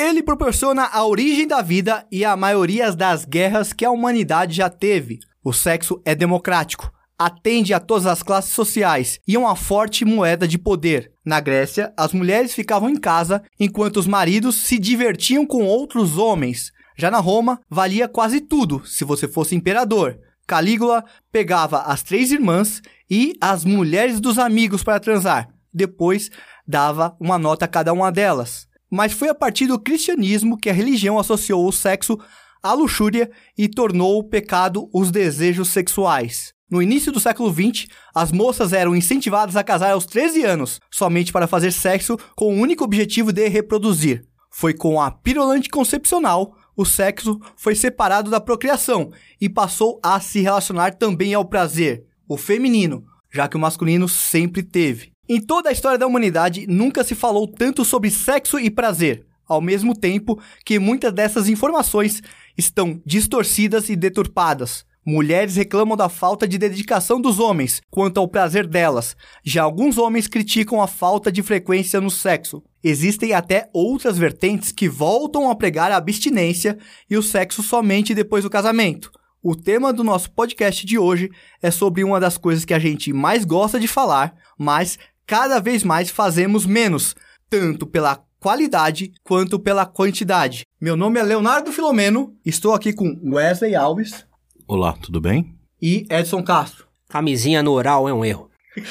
Ele proporciona a origem da vida e a maioria das guerras que a humanidade já teve. O sexo é democrático, atende a todas as classes sociais e é uma forte moeda de poder. Na Grécia, as mulheres ficavam em casa enquanto os maridos se divertiam com outros homens. Já na Roma, valia quase tudo se você fosse imperador. Calígula pegava as três irmãs e as mulheres dos amigos para transar. Depois, dava uma nota a cada uma delas. Mas foi a partir do cristianismo que a religião associou o sexo à luxúria e tornou o pecado os desejos sexuais. No início do século XX, as moças eram incentivadas a casar aos 13 anos, somente para fazer sexo com o único objetivo de reproduzir. Foi com a pílula anticoncepcional, o sexo foi separado da procriação e passou a se relacionar também ao prazer, o feminino, já que o masculino sempre teve. Em toda a história da humanidade, nunca se falou tanto sobre sexo e prazer, ao mesmo tempo que muitas dessas informações estão distorcidas e deturpadas. Mulheres reclamam da falta de dedicação dos homens quanto ao prazer delas. Já alguns homens criticam a falta de frequência no sexo. Existem até outras vertentes que voltam a pregar a abstinência e o sexo somente depois do casamento. O tema do nosso podcast de hoje é sobre uma das coisas que a gente mais gosta de falar, mas cada vez mais fazemos menos, tanto pela qualidade quanto pela quantidade. Meu nome é Leonardo Filomeno, estou aqui com Wesley Alves. Olá, tudo bem? E Edson Castro. Camisinha no oral é um erro.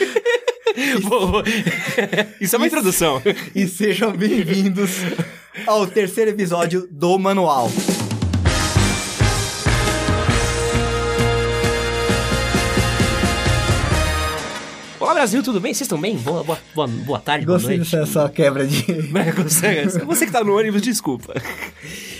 Isso é uma introdução. E sejam bem-vindos ao terceiro episódio do Manual. Brasil, tudo bem? Vocês estão bem? Boa, boa, boa, boa tarde, Gostei boa noite. dessa quebra de. Você que tá no ônibus, desculpa.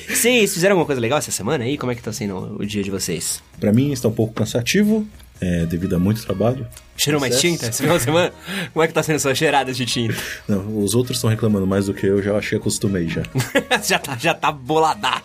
Vocês fizeram alguma coisa legal essa semana aí? Como é que tá sendo o dia de vocês? Pra mim está um pouco cansativo, é, devido a muito trabalho. Cheirou mais tinta esse final de semana? Como é que tá sendo suas cheiradas de tinta? Não, os outros estão reclamando mais do que eu, já achei acostumei já. já, tá, já tá boladá.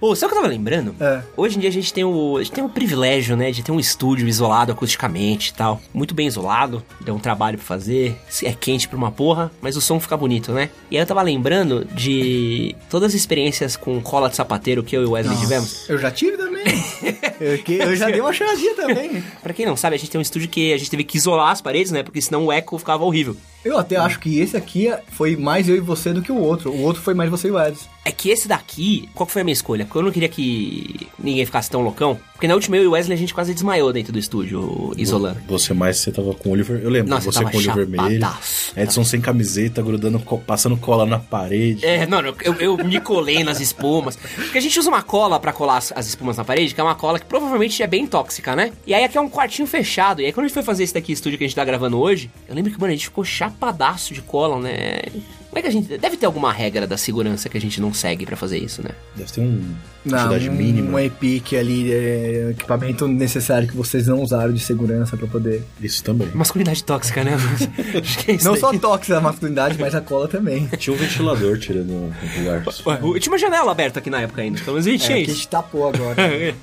Ô, sabe o que eu tava lembrando? É. Hoje em dia a gente tem o, a gente tem o privilégio, né, de ter um estúdio isolado acusticamente e tal. Muito bem isolado, deu um trabalho pra fazer. É quente pra uma porra, mas o som fica bonito, né? E aí eu tava lembrando de todas as experiências com cola de sapateiro que eu e o Wesley tivemos. Eu já tive também. eu, que- eu já dei uma cheiradinha também. Pra quem não sabe, a gente tem um estúdio que a gente teve que isolar as paredes, né? Porque senão o eco ficava horrível. Eu até acho que esse aqui foi mais eu e você do que o outro. O outro foi mais você e o Edson. É que esse daqui, qual que foi a minha escolha? Porque eu não queria que ninguém ficasse tão loucão. Porque na última eu e o Wesley a gente quase desmaiou dentro do estúdio, isolando. Você mais, você tava com o olho vermelho. Eu lembro, Nossa, você tava com o olho vermelho. Edson sem camiseta, grudando, passando cola na parede. É, não, não, eu, eu me colei nas espumas. Porque a gente usa uma cola pra colar as, as espumas na parede, que é uma cola que provavelmente é bem tóxica, né? E aí aqui é um quartinho fechado. E aí quando a gente foi fazer esse daqui estúdio que a gente tá gravando hoje, eu lembro que, mano, a gente ficou chapadaço de cola, né? Como é que a gente. Deve ter alguma regra da segurança que a gente não segue pra fazer isso, né? Deve ter um Não, um, mínima. um EPIC ali, é, equipamento necessário que vocês não usaram de segurança pra poder. Isso também. Masculinidade tóxica, né? Acho que é isso Não daí. só tóxica a masculinidade, mas a cola também. Tinha um ventilador tirando o ar. Ué, eu tinha uma janela aberta aqui na época ainda, pelo menos a gente É, que a isso. gente tapou agora.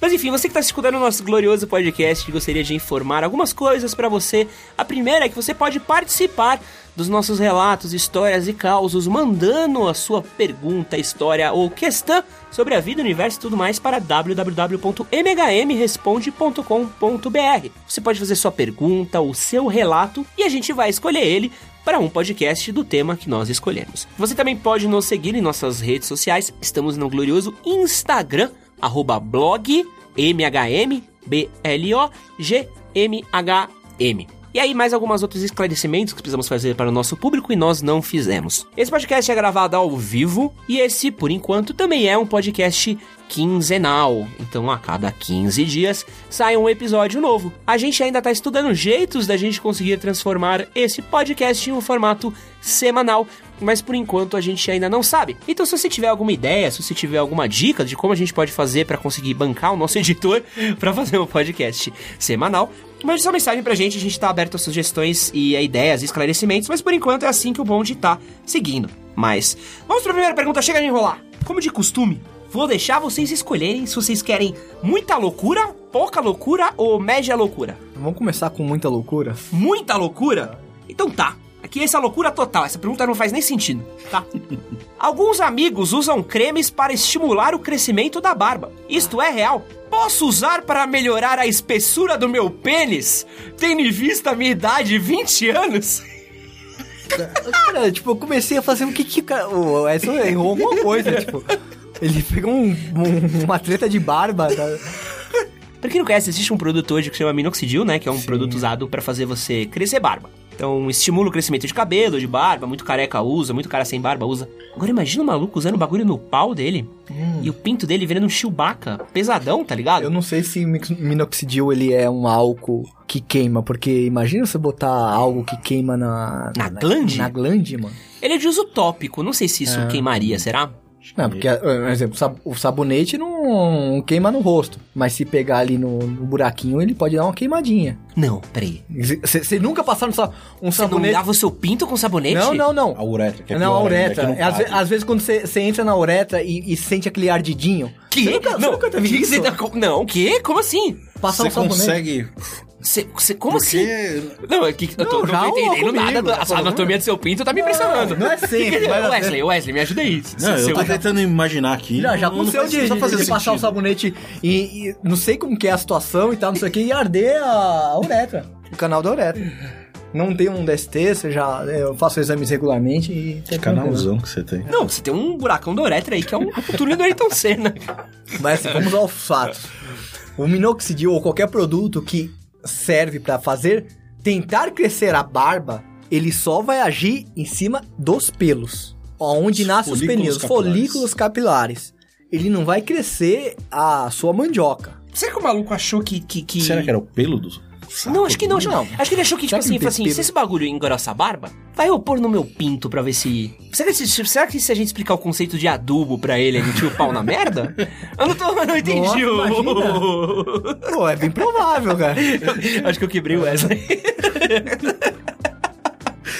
Mas enfim, você que está escutando o nosso glorioso podcast, gostaria de informar algumas coisas pra você. A primeira é que você pode participar dos nossos relatos, histórias e causos, mandando a sua pergunta, história ou questão sobre a vida, universo e tudo mais para www.mhmresponde.com.br. Você pode fazer sua pergunta, o seu relato e a gente vai escolher ele para um podcast do tema que nós escolhemos. Você também pode nos seguir em nossas redes sociais. Estamos no glorioso Instagram, blog. E aí, mais algumas outros esclarecimentos que precisamos fazer para o nosso público e nós não fizemos. Esse podcast é gravado ao vivo e esse, por enquanto, também é um podcast quinzenal. Então, a cada 15 dias sai um episódio novo. A gente ainda está estudando jeitos da gente conseguir transformar esse podcast em um formato semanal, mas por enquanto a gente ainda não sabe. Então, se você tiver alguma ideia, se você tiver alguma dica de como a gente pode fazer para conseguir bancar o nosso editor para fazer um podcast semanal, mande sua mensagem pra gente, a gente tá aberto a sugestões e a ideias e esclarecimentos, mas por enquanto é assim que o bonde tá seguindo. Mas, vamos pra primeira pergunta, chega de enrolar. Como de costume, vou deixar vocês escolherem se vocês querem muita loucura, pouca loucura ou média loucura. Vamos começar com muita loucura? Muita loucura? Então tá. Aqui essa é loucura total, essa pergunta não faz nem sentido, tá? Alguns amigos usam cremes para estimular o crescimento da barba. Isto é real? Posso usar para melhorar a espessura do meu pênis, tendo em vista a minha idade, 20 anos? Cara, tipo, eu comecei a fazer o que que o Edson errou alguma coisa, tipo. Ele pegou um- um- uma treta de barba. Tá? Pra quem não conhece, existe um produto hoje que se chama Minoxidil, né? Que é um produto usado pra fazer você crescer barba. Então, estimula o crescimento de cabelo, de barba, muito careca usa, muito cara sem barba usa. Agora imagina o maluco usando o bagulho no pau dele e o pinto dele virando um Chewbacca, pesadão, tá ligado? Eu não sei se minoxidil ele é um álcool que queima, porque imagina você botar algo que queima na. Na glande? Na glande, mano. Ele é de uso tópico, não sei se isso queimaria, será? Não, porque, por exemplo, sab- o sabonete não queima no rosto. Mas se pegar ali no, no buraquinho, ele pode dar uma queimadinha. Não, peraí. Você nunca passou um, sa- um Você não sabonete. lava o seu pinto com sabonete? Não, não, não. A uretra, que é não, a ainda, uretra. É, às, ve- cabe. às vezes quando você entra na uretra e, e sente aquele ardidinho. Que? Você nunca, você não, nunca teve que isso? você tá Não, o quê? Como assim? Passar Você um sabonete. consegue... Você, você- como assim? Porque... Não, é que eu tô, Não, não, já tô entendendo comigo, nada. da- tá A falando. anatomia do seu pinto tá me impressionando. não é sempre, mas- Wesley, Wesley, me ajuda aí. Não, eu Seu- tô tentando imaginar aqui. Já, já não- não aconteceu de, não tá de, fazendo de passar o sentido. sabonete e, e não sei como que é a situação e tal, não sei o que, e arder a, a uretra. O canal da uretra. Não tem um DST, você já, eu faço exames regularmente e... tem Canalzão que você tem. Não, você tem um buracão da uretra aí, que é um túnel do Ayrton Senna. Mas assim, vamos aos fatos. O minoxidil ou qualquer produto que serve pra fazer tentar crescer a barba, ele só vai agir em cima dos pelos, onde nascem os pelinhos, capilares. folículos capilares. Ele não vai crescer a sua mandioca. Será que o maluco achou que. que, que- Será que era o pelo do saco? Não, acho que não. Acho, Não. acho que ele achou que, tipo assim, ele assim: se esse bagulho engrossa a barba, vai eu pôr no meu pinto pra ver se. Será que, se- será que se a gente explicar o conceito de adubo pra ele, ele tira o pau na merda? Eu não tô. Eu não entendi Nossa, o. Pô, é bem provável, cara. acho que eu quebrei o Wesley.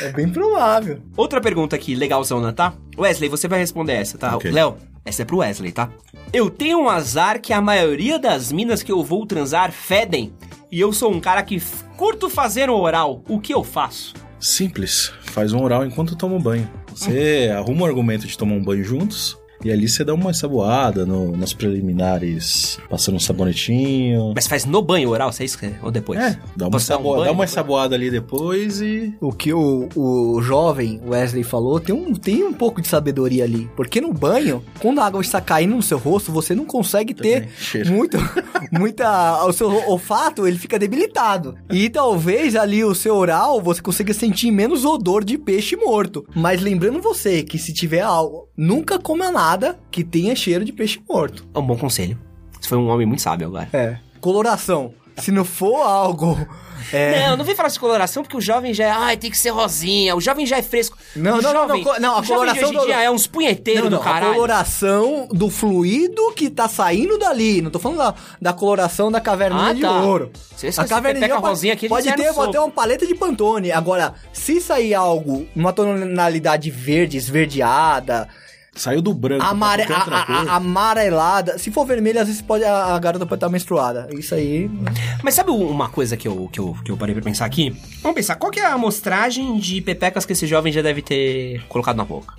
É bem provável. Outra pergunta aqui, legalzona, tá? Wesley, você vai responder essa, tá? Ok. Léo, essa é pro Wesley, tá? Eu tenho um azar que a maioria das minas que eu vou transar fedem. E eu sou um cara que curto fazer um oral. O que eu faço? Simples. Faz um oral enquanto toma um banho. Você arruma o argumento de tomar um banho juntos. E ali você dá uma saboada no, nas preliminares, passando um sabonetinho. Mas faz no banho oral, você é isso? que- Ou depois? É, dá uma, dar um banho dá uma saboada ali depois e. O que o, o jovem Wesley falou tem um, tem um pouco de sabedoria ali. Porque no banho, quando a água está caindo no seu rosto, você não consegue ter cheiro. muito, muita. O seu olfato ele fica debilitado. E talvez ali o seu oral você consiga sentir menos odor de peixe morto. Mas lembrando você que se tiver algo, nunca coma nada que tenha cheiro de peixe morto. É um bom conselho. Você foi um homem muito sábio agora. É. Coloração. Se não for algo. É, Não, não vem falar de coloração porque o jovem já é. Ai, tem que ser rosinha. O jovem já é fresco. Não, o não, não, jovem, não, não, a o jovem coloração de do- dia é uns punheteiros Não, não, do a caralho. coloração do fluido que tá saindo dali. Não tô falando da, da coloração da caverninha Ah, de tá. ouro. Se esse pepeca pode- rosinha aqui, a pode ter até uma paleta de Pantone. Agora, se sair algo, uma tonalidade verde, esverdeada, Saiu do branco. amare, pra a, a- amarelada. Se for vermelha, às vezes pode, a, a garota pode estar menstruada. Isso aí. Mas sabe uma coisa que eu, que, eu, que eu parei pra pensar aqui? Vamos pensar, qual que é a amostragem de pepecas que esse jovem já deve ter colocado na boca?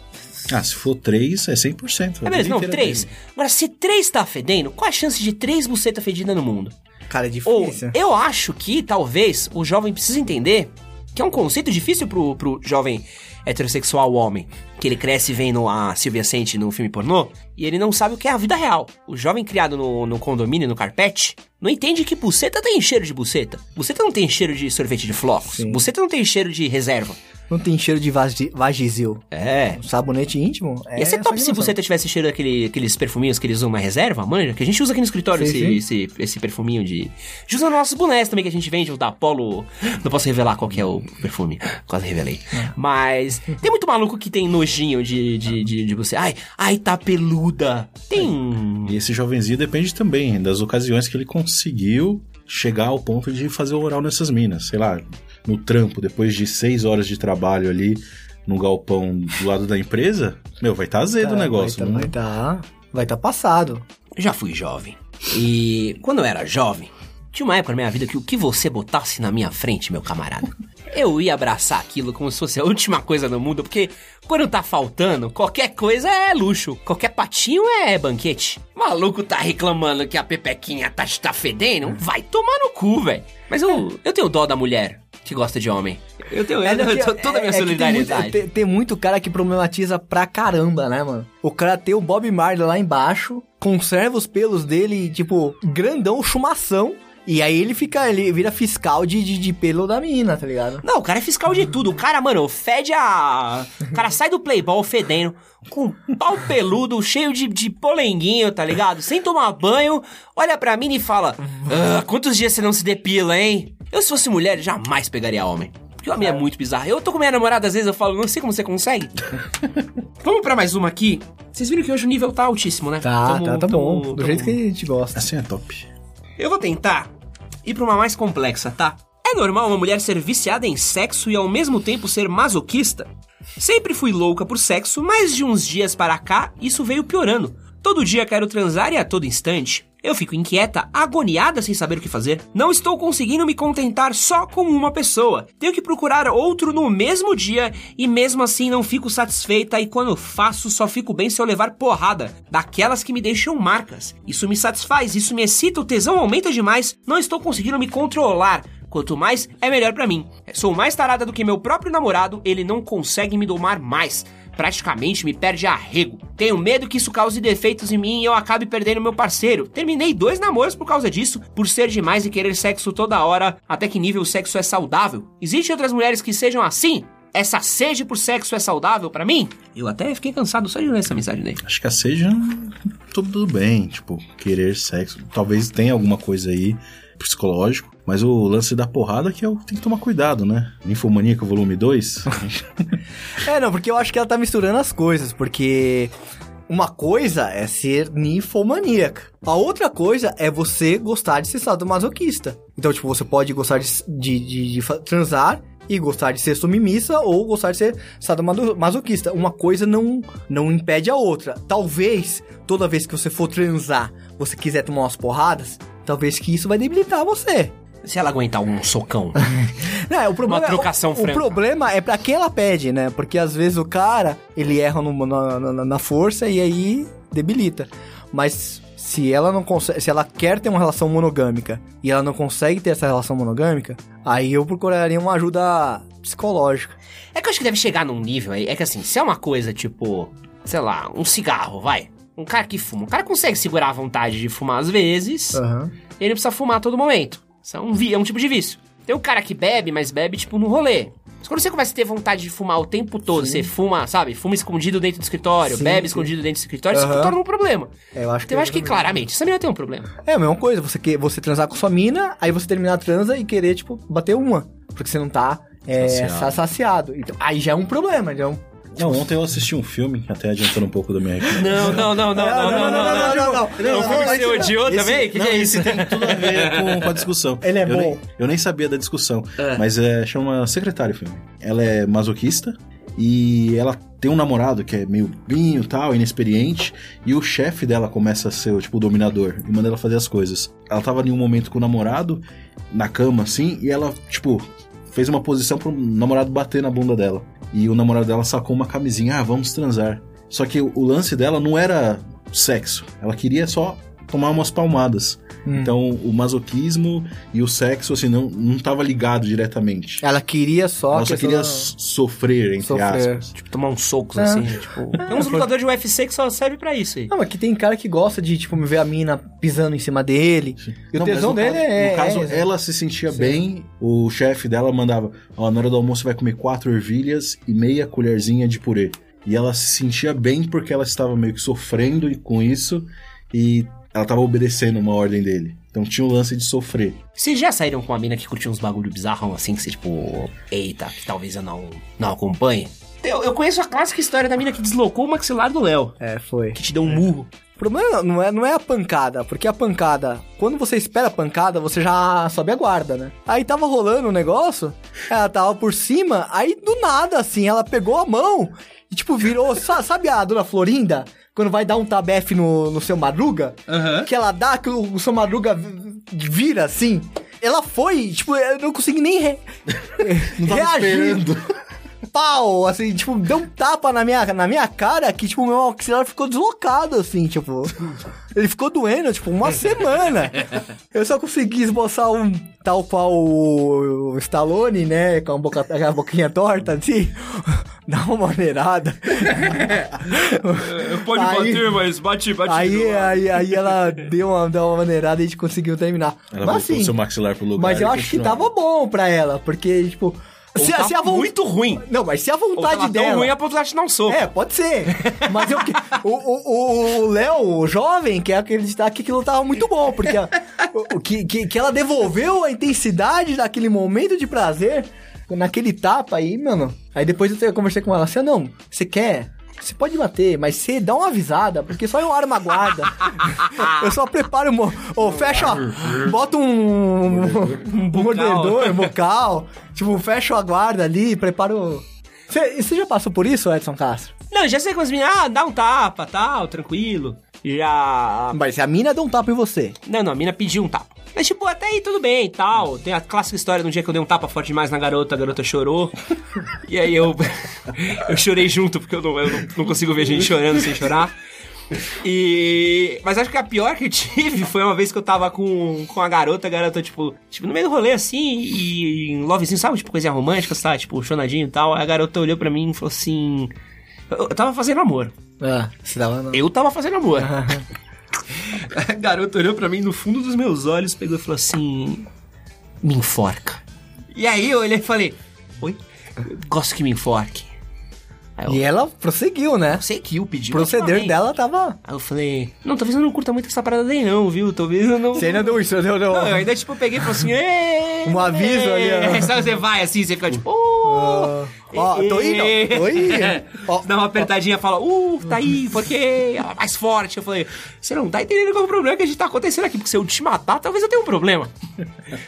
Ah, se for três, é 100%. É mesmo? Não, três. Agora, se três tá fedendo, qual a chance de três bucetas fedidas no mundo? Cara, é Ou, difícil. eu acho que, talvez, o jovem precisa entender que é um conceito difícil pro, pro jovem heterossexual homem. Que ele cresce vendo a Silvia Sente no filme pornô e ele não sabe o que é a vida real. O jovem criado no, no condomínio, no carpete, não entende que buceta tem cheiro de buceta. Buceta não tem cheiro de sorvete de flocos. Sim. Buceta não tem cheiro de reserva. Não tem cheiro de vagi- vagizil. É. Um sabonete íntimo. é Ia ser top se buceta tivesse cheiro daquele, aqueles perfuminhos que eles usam na reserva, manja? Que a gente usa aqui no escritório Sim, esse, esse, esse perfuminho de. A gente usa nos nossos bonés também que a gente vende, o da Apollo. Não posso revelar qual que é o perfume. Quase revelei. Mas tem muito maluco que tem nojinho de, de, de, de você. Ai, ai, tá peluda. Tem. E esse jovenzinho depende também das ocasiões que ele conseguiu chegar ao ponto de fazer o oral nessas minas. Sei lá, no trampo, depois de seis horas de trabalho ali no galpão do lado da empresa, meu, vai estar tá azedo o Tá, negócio. Vai estar tá, vai tá passado. Eu já fui jovem. E quando eu era jovem, tinha uma época na minha vida que o que você botasse na minha frente, meu camarada, eu ia abraçar aquilo como se fosse a última coisa no mundo, porque quando tá faltando, qualquer coisa é luxo, qualquer patinho é banquete. O maluco tá reclamando que a pepequinha tá, tá fedendo, vai tomar no cu, velho. Mas eu, eu tenho dó da mulher que gosta de homem. Eu tenho É, eu, tenho toda a minha é- é solidariedade. Tem muito, tem muito cara que problematiza pra caramba, né, mano? O cara tem o Bob Marley lá embaixo, conserva os pelos dele, tipo, grandão, chumação. E aí ele fica, ele vira fiscal de, de, de pelo da menina, tá ligado? Não, o cara é fiscal de tudo. O cara, mano, fede a. O cara sai do Playboy fedendo, com um pau peludo, cheio de, de polenguinho, tá ligado? Sem tomar banho, olha pra mim e fala: "Ah, quantos dias você não se depila, hein? Eu, se fosse mulher, jamais pegaria homem. Porque o homem é muito bizarro. Eu tô com minha namorada, às vezes eu falo, não sei como você consegue. Vamos pra mais uma aqui. Vocês viram que hoje o nível tá altíssimo, né? Tá, Tamo- tá, tá tamo- bom. Do tamo- jeito que a gente gosta. Assim é top. eu vou tentar ir pra uma mais complexa, tá? É normal uma mulher ser viciada em sexo e ao mesmo tempo ser masoquista? Sempre fui louca por sexo, mas de uns dias para cá isso veio piorando. Todo dia quero transar e a todo instante. Eu fico inquieta, agoniada sem saber o que fazer. Não estou conseguindo me contentar só com uma pessoa. Tenho que procurar outro no mesmo dia e mesmo assim não fico satisfeita e quando faço só fico bem se eu levar porrada, daquelas que me deixam marcas. Isso me satisfaz, isso me excita, o tesão aumenta demais, não estou conseguindo me controlar. Quanto mais, é melhor pra mim. Sou mais tarada do que meu próprio namorado, ele não consegue me domar mais. Praticamente me perde arrego. Tenho medo que isso cause defeitos em mim e eu acabe perdendo meu parceiro. Terminei dois namoros por causa disso, por ser demais e querer sexo toda hora. Até que nível o sexo é saudável? Existem outras mulheres que sejam assim? Essa sede por sexo é saudável pra mim? Eu até fiquei cansado só de ler essa mensagem dele. Acho que a seja tudo bem, tipo, querer sexo. Talvez tenha alguma coisa aí psicológico, mas o lance da porrada que eu tenho que tomar cuidado, né? Ninfomaníaca volume 2. É, não, porque eu acho que ela tá misturando as coisas, porque uma coisa é ser ninfomaníaca. A outra coisa é você gostar de ser sadomasoquista. Então, tipo, você pode gostar de, de, de- de transar e gostar de ser submissa ou gostar de ser sadomasoquista. Uma coisa não, não impede a outra. Talvez, toda vez que você for transar, você quiser tomar umas porradas, talvez que isso vai debilitar você. Se ela aguentar um socão. Não, é, o problema Uma trocação o, o franca. problema é pra quem ela pede, né? Porque às vezes o cara, ele erra no- na, na- na força e aí debilita. Mas se ela não consegue, se ela quer ter uma relação monogâmica e ela não consegue ter essa relação monogâmica, aí eu procuraria uma ajuda psicológica. É que eu acho que deve chegar num nível aí. É que assim, se é uma coisa tipo, sei lá, um cigarro, vai. Um cara que fuma. O cara consegue segurar a vontade de fumar às vezes. Aham. Ele não precisa fumar a todo momento. Isso é um, vi- é um tipo de vício. Tem um cara que bebe, mas bebe, tipo, no rolê. Mas quando você começa a ter vontade de fumar o tempo todo, você fuma, sabe? Fuma escondido dentro do escritório, Sim, bebe sim. escondido dentro do escritório, isso Aham. torna um problema. É, eu acho que Então eu acho que exatamente. claramente, essa menina tem um problema. É a mesma coisa, você, que, você transar com sua mina, aí você terminar a transa e querer, tipo, bater uma. Porque você não tá é, Saciado. sa- saciado. Então, aí já é um problema, já é um... Não, ontem eu assisti um filme, até adiantando um pouco da minha recomendação. Não, não, não, não, não, não, não, não. não, não. É um que você odiou também? Que não, que é isso? tem tudo a ver com, a discussão. Ele é bom. Eu nem sabia da discussão, É. mas é, chama Secretário o filme. Ela é masoquista e ela tem um namorado que é meio binho e tal, inexperiente, e o chefe dela começa a ser, tipo, o dominador e manda ela fazer as coisas. Ela tava em um momento com o namorado, na cama, assim, e ela, tipo, fez uma posição pro namorado bater na bunda dela. E o namorado dela sacou uma camisinha, ah, vamos transar. Só que o, lance dela não era sexo, ela queria só tomar umas palmadas. Hum. Então, o masoquismo e o sexo, assim, não, não tava ligado diretamente. Ela queria só... Ela só queria sofrer, entre Sofrer. aspas. Tipo, tomar uns socos É. assim, tipo. Tem uns lutadores de UFC que só serve pra isso aí. Não, mas que tem cara que gosta de, tipo, ver a mina pisando em cima dele. E o Não, mas tesão dele caso- é... No caso, é- ela se sentia Sim. bem, o chefe dela mandava: Ó, na hora do almoço vai comer quatro ervilhas e meia colherzinha de purê. E ela se sentia bem porque ela estava meio que sofrendo com isso e ela estava obedecendo uma ordem dele. Então tinha o lance de sofrer. Vocês já saíram com uma mina que curtiu uns bagulho bizarrão assim, que você, tipo, eita, que talvez eu não, não acompanhe? Eu, eu conheço a clássica história da mina que deslocou o maxilar do Léo, É, foi. que te deu um murro. O problema não é, não é a pancada, porque a pancada, quando você espera a pancada, você já sobe a guarda, né? Aí tava rolando o negócio, ela tava por cima, aí do nada, assim, ela pegou a mão e, tipo, virou. sa- sabe a dona Florinda? Quando vai dar um tabefe no, no seu madruga? Que ela dá, que o, o seu madruga vi- vira assim. ela foi, tipo, eu não consegui nem re... Não reagir. esperando. Pau, assim, tipo, deu um tapa na minha, na minha cara que, tipo, o meu maxilar ficou deslocado, assim, tipo. Ele ficou doendo, tipo, uma semana. Eu só consegui esboçar um tal qual o, Stallone, né? Com a, boca, a boquinha torta, assim. Dá uma maneirada. Pode Aí- bater, mas bate, bate. Aí, aí, aí ela deu uma, deu uma maneirada e a gente conseguiu terminar. Ela Mas voltou assim, seu maxilar pro lugar. mas eu acho que tava bom pra ela, porque, tipo. Se, tá se a von- muito ruim. Não, mas se a Ou vontade tava dela. tão ruim a ponto de ela te dar um soco. É, pode ser. Mas eu, o, o, o Léo, o jovem, quer acreditar que aquilo tava muito bom, porque a- o, que, que, que ela devolveu a intensidade daquele momento de prazer naquele tapa aí, mano. Aí depois eu conversei com ela assim, ah, não, você quer? Você pode bater, mas você dá uma avisada, porque só eu armo a guarda. eu só preparo, ou fecha, bota um, um mordedor, um bocal, tipo, fecha a guarda ali, preparo... Você você já passou por isso, Edson Castro? Não, já sei com as meninas, ah, dá um tapa, tal, tranquilo. Já. Mas a mina deu um tapa em você. Não, não, a mina pediu um tapa. Mas, tipo, até aí tudo bem e tal. Tem a clássica história de um dia que eu dei um tapa forte demais na garota, a garota chorou. e aí eu. eu chorei junto, porque eu não, eu não, não consigo ver gente chorando sem chorar. E. Mas acho que a pior que eu tive foi uma vez que eu tava com, com a garota, a garota, tipo, tipo, no meio do rolê assim, e em lovezinho, sabe? Tipo, coisinha romântica, sabe? Tipo, chonadinho e tal. Aí a garota olhou pra mim e falou assim. Eu, eu tava fazendo amor. Ah, você tava não. Eu tava fazendo amor. A garota olhou pra mim no fundo dos meus olhos, pegou e falou assim: Me enforca. E aí eu olhei e falei: Oi? Gosto que me enforque. Eu, E ela prosseguiu, né? o pediu. O proceder dela tava. Aí eu falei: Não, talvez eu não curta muito essa parada daí, não, viu? Talvez eu não. Você ainda deu isso, deu, deu. Não, eu ainda, tipo, peguei e falei assim, "Ê, Um aviso ali, ó. ê". Sabe, você vai assim, você fica tipo, uh, Ó, tô indo, tô indo. Ó, Dá uma apertadinha e fala, uh, tá aí, porque ela é mais forte. Eu falei, você não tá entendendo qual é o problema que a gente tá acontecendo aqui, porque se eu te matar, talvez eu tenha um problema.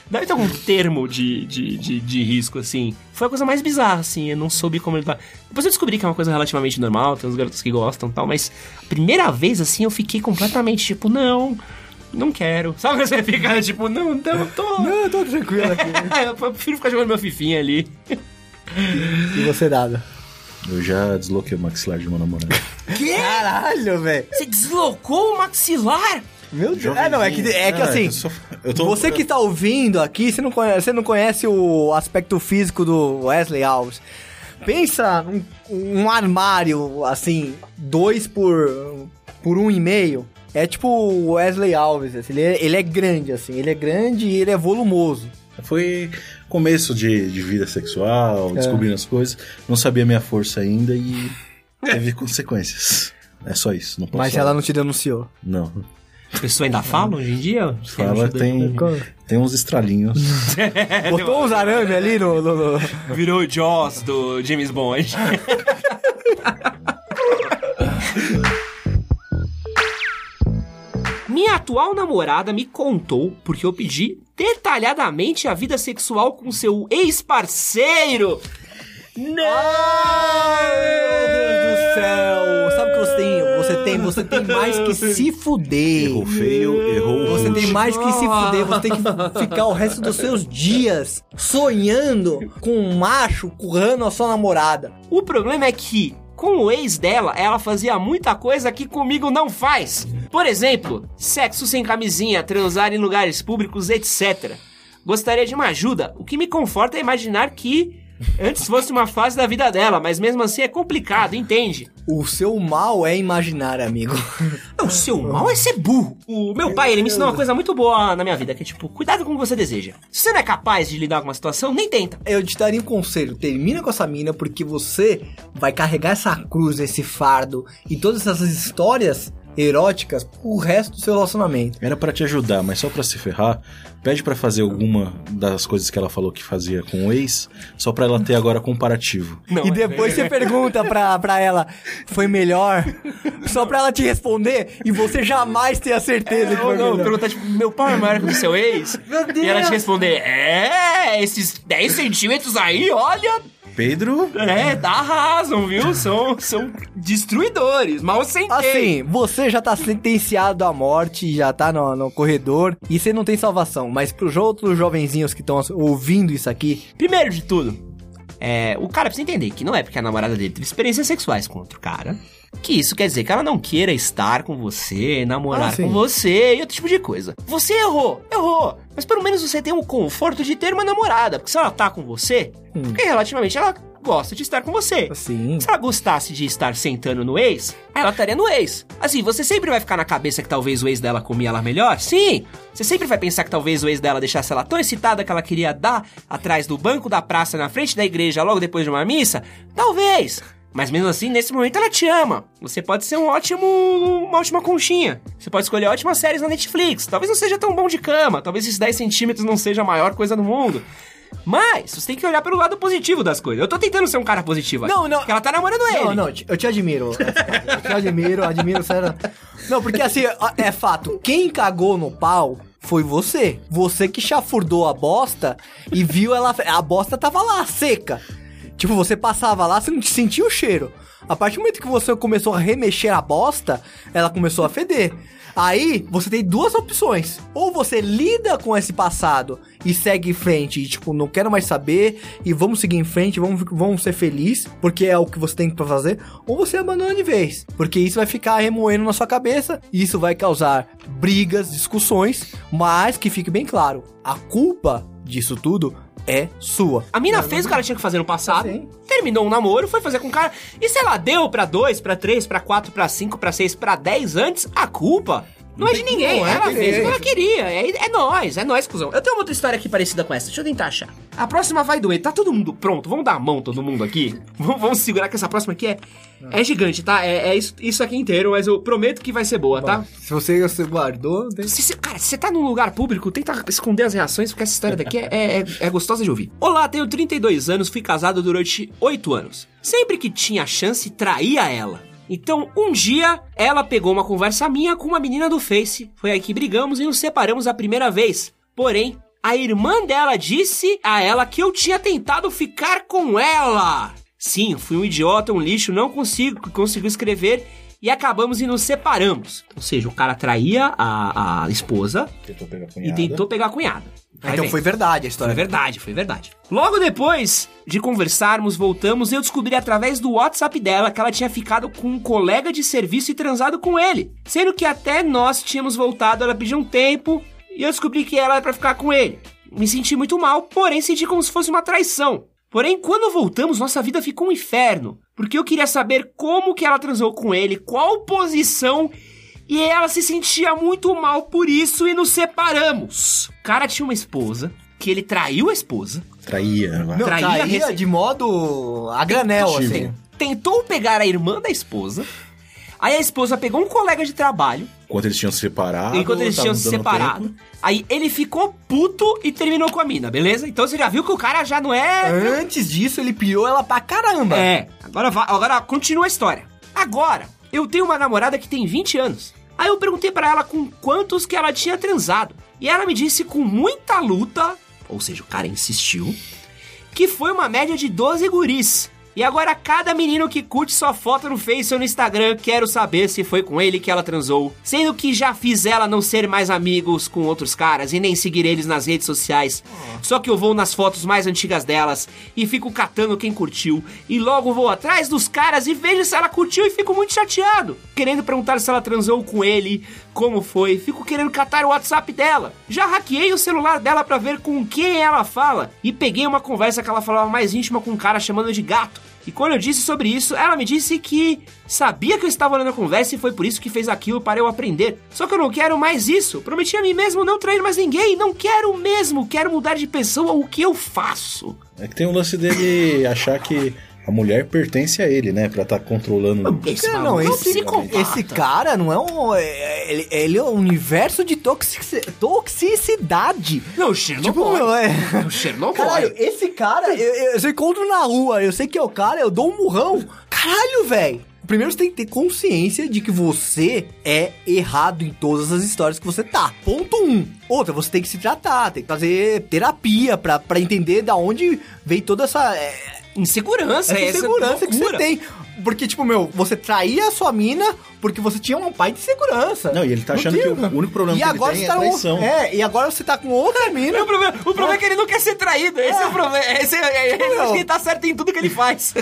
Deve ter algum termo de, de, de, de risco, assim. Foi a coisa mais bizarra, assim, eu não soube como ele tá. Depois eu descobri que é uma coisa relativamente normal, tem uns garotos que gostam e tal, mas a primeira vez, assim, eu fiquei completamente tipo, não. Não quero. Sabe você fica tipo, não, não, tô. Não, eu tô tranquilo aqui. eu prefiro ficar jogando meu fifinha ali. E você, Dado? Eu já desloquei o maxilar de uma namorada. Caralho, velho. Você deslocou o maxilar? Meu Deus. É, não, é que, é que Ah, assim. eu só- eu tô- Você que tá ouvindo aqui, você não conhece, você não conhece o aspecto físico do Wesley Alves. Pensa um, um armário, assim, dois por, por um e meio. É tipo o Wesley Alves, assim, ele, é, ele é grande, assim, ele é grande e ele é volumoso. Foi começo de, de vida sexual, descobrindo as coisas. Não sabia minha força ainda e teve consequências. É só isso. Não posso Mas falar. ela não te denunciou. Não. A pessoa ainda fala hoje em dia? Fala, tem, tem uns estralinhos. Botou uns arame ali no. no- no- Virou o Jaws do James Bond. Minha atual namorada me contou porque eu pedi detalhadamente a vida sexual com seu ex-parceiro. Não! Meu Deus do céu! Sabe o que você tem? Você tem, você tem mais que se fuder. Errou feio, errou o Você tem mais que se fuder, você tem que ficar o resto dos seus dias sonhando com um macho currando a sua namorada. O problema é que, com o ex dela, ela fazia muita coisa que comigo não faz. Por exemplo, sexo sem camisinha, transar em lugares públicos, etc. Gostaria de uma ajuda. O que me conforta é imaginar que antes fosse uma fase da vida dela, mas mesmo assim é complicado, entende? O seu mal é imaginar, amigo. O seu mal é ser burro. O meu pai, ele me ensinou uma coisa muito boa na minha vida, que é tipo, cuidado com o que você deseja. Se você não é capaz de lidar com uma situação, nem tenta. Eu te daria um conselho, termina com essa mina porque você vai carregar essa cruz, esse fardo e todas essas histórias eróticas pro resto do seu relacionamento. Era pra te ajudar, mas só pra se ferrar, pede pra fazer alguma das coisas que ela falou que fazia com o ex, só pra ela ter agora comparativo. Não, e é- depois você pergunta pra, pra ela, foi melhor? Só pra ela te responder e você jamais ter a certeza que Não, foi não, melhor. perguntar, tipo, meu pau é maior que o do seu ex? Meu Deus! E ela te responder, é, esses 10 centímetros aí, olha, Pedro. É, dá arrasam, viu? São, são destruidores, mal sem Assim, você já tá sentenciado à morte, já tá no, no corredor e você não tem salvação. Mas pros outros jovenzinhos que estão ouvindo isso aqui, Primeiro de tudo, é, o cara precisa entender que não é porque a namorada dele teve experiências sexuais com outro cara, que isso quer dizer que ela não queira estar com você, namorar Ah, com você e outro tipo de coisa. Você errou, errou. Mas pelo menos você tem o conforto de ter uma namorada. Porque se ela tá com você, Hum. porque relativamente ela gosta de estar com você. assim. Se ela gostasse de estar sentando no ex, ela estaria no ex. Assim, você sempre vai ficar na cabeça que talvez o ex dela comia ela melhor? Sim! Você sempre vai pensar que talvez o ex dela deixasse ela tão excitada que ela queria dar atrás do banco da praça na frente da igreja logo depois de uma missa? Talvez! Mas mesmo assim, nesse momento ela te ama. Você pode ser um ótimo. uma ótima conchinha. Você pode escolher ótimas séries na Netflix. Talvez não seja tão bom de cama. Talvez esses 10 centímetros não seja a maior coisa do mundo. Mas você tem que olhar pelo lado positivo das coisas. Eu tô tentando ser um cara positivo. Não, não. Porque ela tá namorando ele. Não, não, eu te admiro. Eu te admiro, admiro, sério. Não, porque assim, é fato. Quem cagou no pau foi você. Você que chafurdou a bosta e viu ela. A bosta tava lá, seca. Tipo, você passava lá, você não sentia o cheiro. A partir do momento que você começou a remexer a bosta, ela começou a feder. Aí, você tem duas opções. Ou você lida com esse passado e segue em frente e, tipo, não quero mais saber e vamos seguir em frente, vamos, vamos ser felizes, porque é o que você tem pra fazer. Ou você abandona de vez, porque isso vai ficar remoendo na sua cabeça e isso vai causar brigas, discussões, mas que fique bem claro, a culpa disso tudo é sua. A mina fez o que ela tinha que fazer no passado, Sim. terminou um namoro, foi fazer com o cara. E se ela deu pra 2, pra 3, pra 4, pra 5, pra 6, pra 10 antes, a culpa não é de ninguém. Não é ela fez o que ela queria. É, é nós, é nós, cuzão. Eu tenho uma outra história aqui parecida com essa. Deixa eu tentar achar. A próxima vai doer. Tá todo mundo pronto? Vamos dar a mão, todo mundo aqui? vamos, vamos segurar que essa próxima aqui é, é gigante, tá? É, é isso, isso aqui inteiro, mas eu prometo que vai ser boa, tá? Se você, você guardou, tem... Se, se- cara, se você tá num lugar público, tenta esconder as reações, porque essa história daqui é, é- é gostosa de ouvir. Olá, tenho 32 anos, fui casado durante 8 anos. Sempre que tinha chance, traía ela. Então, um dia, ela pegou uma conversa minha com uma menina do Face. Foi aí que brigamos e nos separamos a primeira vez. Porém, a irmã dela disse a ela que eu tinha tentado ficar com ela. Sim, fui um idiota, um lixo, não consigo, consigo escrever e acabamos e nos separamos. Ou seja, o cara traía a, a esposa Tentou pegar a e tentou pegar a cunhada. Vai Então bem. foi verdade a Foi história. verdade, foi verdade. Logo depois de conversarmos, voltamos, eu descobri através do WhatsApp dela que ela tinha ficado com um colega de serviço e transado com ele. Sendo que até nós tínhamos voltado, ela pediu um tempo e eu descobri que ela era pra ficar com ele. Me senti muito mal, porém senti como se fosse uma traição. Porém, quando voltamos, nossa vida ficou um inferno. Porque eu queria saber como que ela transou com ele, qual posição e ela se sentia muito mal por isso e nos separamos. O cara tinha uma esposa, que ele traiu a esposa, Traía. Não, Traía traía, rece- de modo a granel, assim. tentou pegar a irmã da esposa. Aí a esposa pegou um colega de trabalho, Enquanto eles tinham se separado. enquanto eles tinham se separado. tempo. Aí ele ficou puto e terminou com a mina, beleza? Então você já viu que o cara já não é. Antes disso, ele pirou ela pra caramba. É, agora, vai, agora continua a história. Agora, eu tenho uma namorada que tem 20 anos. Aí eu perguntei pra ela com quantos que ela tinha transado. E ela me disse com muita luta, ou seja, o cara insistiu, que foi uma média de 12 guris. E agora cada menino que curte sua foto no Face ou no Instagram, quero saber se foi com ele que ela transou. Sendo que já fiz ela não ser mais amigos com outros caras e nem seguir eles nas redes sociais. Só que eu vou nas fotos mais antigas delas e fico catando quem curtiu. E logo vou atrás dos caras e vejo se ela curtiu e fico muito chateado. Querendo perguntar se ela transou com ele, como foi, fico querendo catar o WhatsApp dela. Já hackeei o celular dela pra ver com quem ela fala e peguei uma conversa que ela falava mais íntima com um cara chamando de gato. E quando eu disse sobre isso, ela me disse que sabia que eu estava olhando a conversa e foi por isso que fez aquilo para eu aprender. Só que eu não quero mais isso. Prometi a mim mesmo não trair mais ninguém. Não quero mesmo. Quero mudar de pessoa. O que eu faço? É que tem o lance dele achar que a mulher pertence a ele, né? Pra estar controlando. Esse Cara, não, é um esse, esse cara não é um. é- Ele, ele é um universo de toxici- toxicidade. Não, o Chernobyl. Tipo, meu, é. O Chernobyl. Caralho, esse cara, eu, eu, se eu encontro na rua, eu sei que é o cara, eu dou um murrão. Caralho, velho. Primeiro você tem que ter consciência de que você é errado em todas as histórias que você tá. Ponto um. Outra, você tem que se tratar, tem que fazer terapia pra, pra entender da onde vem toda essa. É, insegurança, Essa essa insegurança que você tem. Porque, tipo, meu, você traía a sua mina porque você tinha um pai de segurança. Não, e ele tá achando tem- que o único problema e que ele agora tem você é tá no- traição. É, e agora você tá com outra mina. O problema, o problema é que ele não quer ser traído. Esse é, o problema. Esse é, é, é, acho que ele tá certo em tudo que ele faz.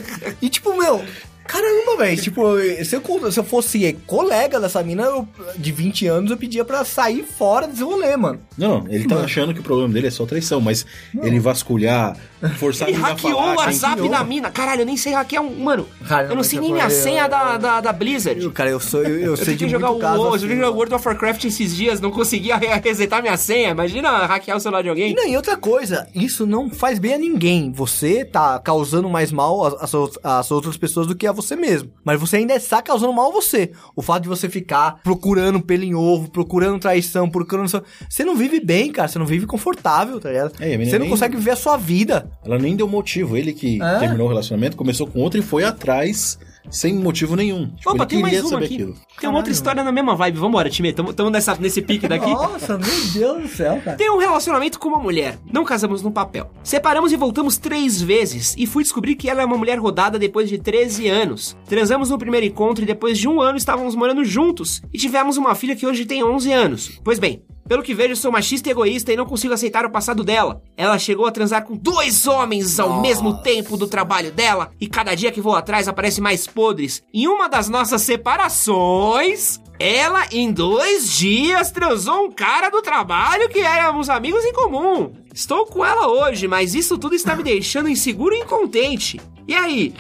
E tipo, meu, caramba, velho. Tipo, se eu, se eu fosse colega dessa mina eu- de 20 anos, eu pedia pra sair fora desse rolê, mano. Não, ele tá achando que o problema dele é só traição, mas ele vasculhar, forçar Ele a mina hackeou falar o WhatsApp da mina. Caralho, eu nem sei hackear um. Mano, Cara, eu não sei eu nem minha senha eu- da, da, da Blizzard. Eu, cara, eu sou, eu, eu Eu sei de jogar muito o caso WoW, eu assim, joguei mano. World of Warcraft esses dias, não conseguia re- resetar minha senha. Imagina hackear o celular de E alguém. não, e outra coisa, isso não faz bem a ninguém. Você tá causando mais mal às outras pessoas do que a você mesmo. Mas você ainda está causando mal a você. O fato de você ficar procurando pelo em ovo, procurando traição, procurando. Você não vive bem, cara. Você não vive confortável, tá ligado? É, você não nem- consegue viver a sua vida. Ela nem deu motivo. Ele que É? terminou o relacionamento, começou com outra e foi atrás sem motivo nenhum. Tipo, Opa, tem mais uma aqui. aquilo. Tem uma outra história na mesma vibe. Vambora, time. Tamo, tamo nessa, nesse pique daqui. Nossa, meu Deus do céu, cara. Tenho um relacionamento com uma mulher. Não casamos no papel. Separamos e voltamos três vezes. E fui descobrir que ela é uma mulher rodada depois de 13 anos. Transamos no primeiro encontro e depois de um ano estávamos morando juntos. E tivemos uma filha que hoje tem 11 anos. Pois bem. Pelo que vejo, sou machista e egoísta e não consigo aceitar o passado dela. Ela chegou a transar com dois homens ao mesmo tempo do trabalho dela, e cada dia que vou atrás aparece mais podres. Em uma das nossas separações, ela em dois dias transou um cara do trabalho que éramos amigos em comum. Estou com ela hoje, mas isso tudo está me deixando inseguro e incontente. E aí?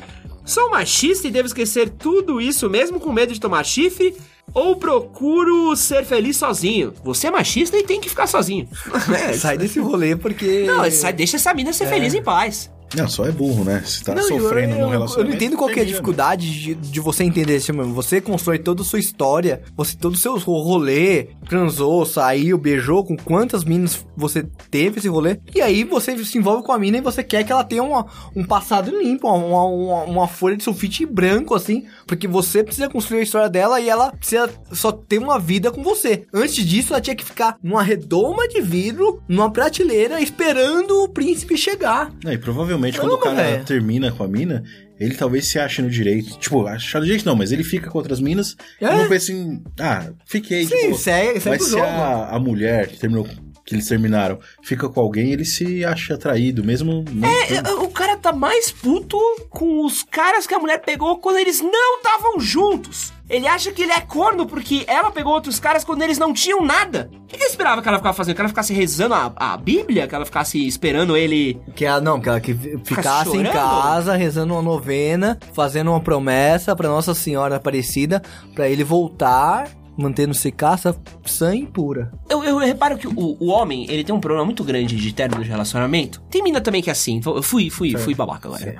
Sou machista e devo esquecer tudo isso mesmo com medo de tomar chifre? Ou procuro ser feliz sozinho? Você é machista e tem que ficar sozinho. Sai desse rolê porque. Não, sai, deixa essa mina ser feliz em paz. Não, só é burro, né? Se tá Não, sofrendo eu, num eu, relacionamento. eu não entendo qual que é a dificuldade de, de você entender isso mesmo. Você constrói toda a sua história, você todo o seu rolê, transou, saiu, beijou, com quantas minas você teve esse rolê, e aí você se envolve com a mina e você quer que ela tenha uma, um passado limpo, uma, uma, uma folha de sulfite branco, assim, porque você precisa construir a história dela e ela precisa só ter uma vida com você. Antes disso, ela tinha que ficar numa redoma de vidro, numa prateleira, esperando o príncipe chegar. Não, e provavelmente quando Caramba, o cara termina com a mina, ele talvez se ache no direito. Tipo, achar no direito não, mas ele fica com outras minas É? e não pensa em. Ah, fiquei. Sim, tipo, segue, segue mas se a, a mulher que terminou. Que eles terminaram, fica com alguém, ele se acha atraído, mesmo. tendo- É, o cara tá mais puto com os caras que a mulher pegou quando eles não estavam juntos. Ele acha que ele é corno porque ela pegou outros caras quando eles não tinham nada. O que, que ele esperava que ela ficasse fazendo? Que ela ficasse rezando a, a Bíblia? Que ela ficasse esperando ele. Que ela, não, que ela que ficasse em chorando? casa, rezando uma novena, fazendo uma promessa pra Nossa Senhora Aparecida, pra ele voltar, mantendo-se caça sã e pura. Eu, eu reparo que o, o homem, ele tem um problema muito grande de término de relacionamento. Tem mina também que é assim. Eu fui, fui, fui babaca agora.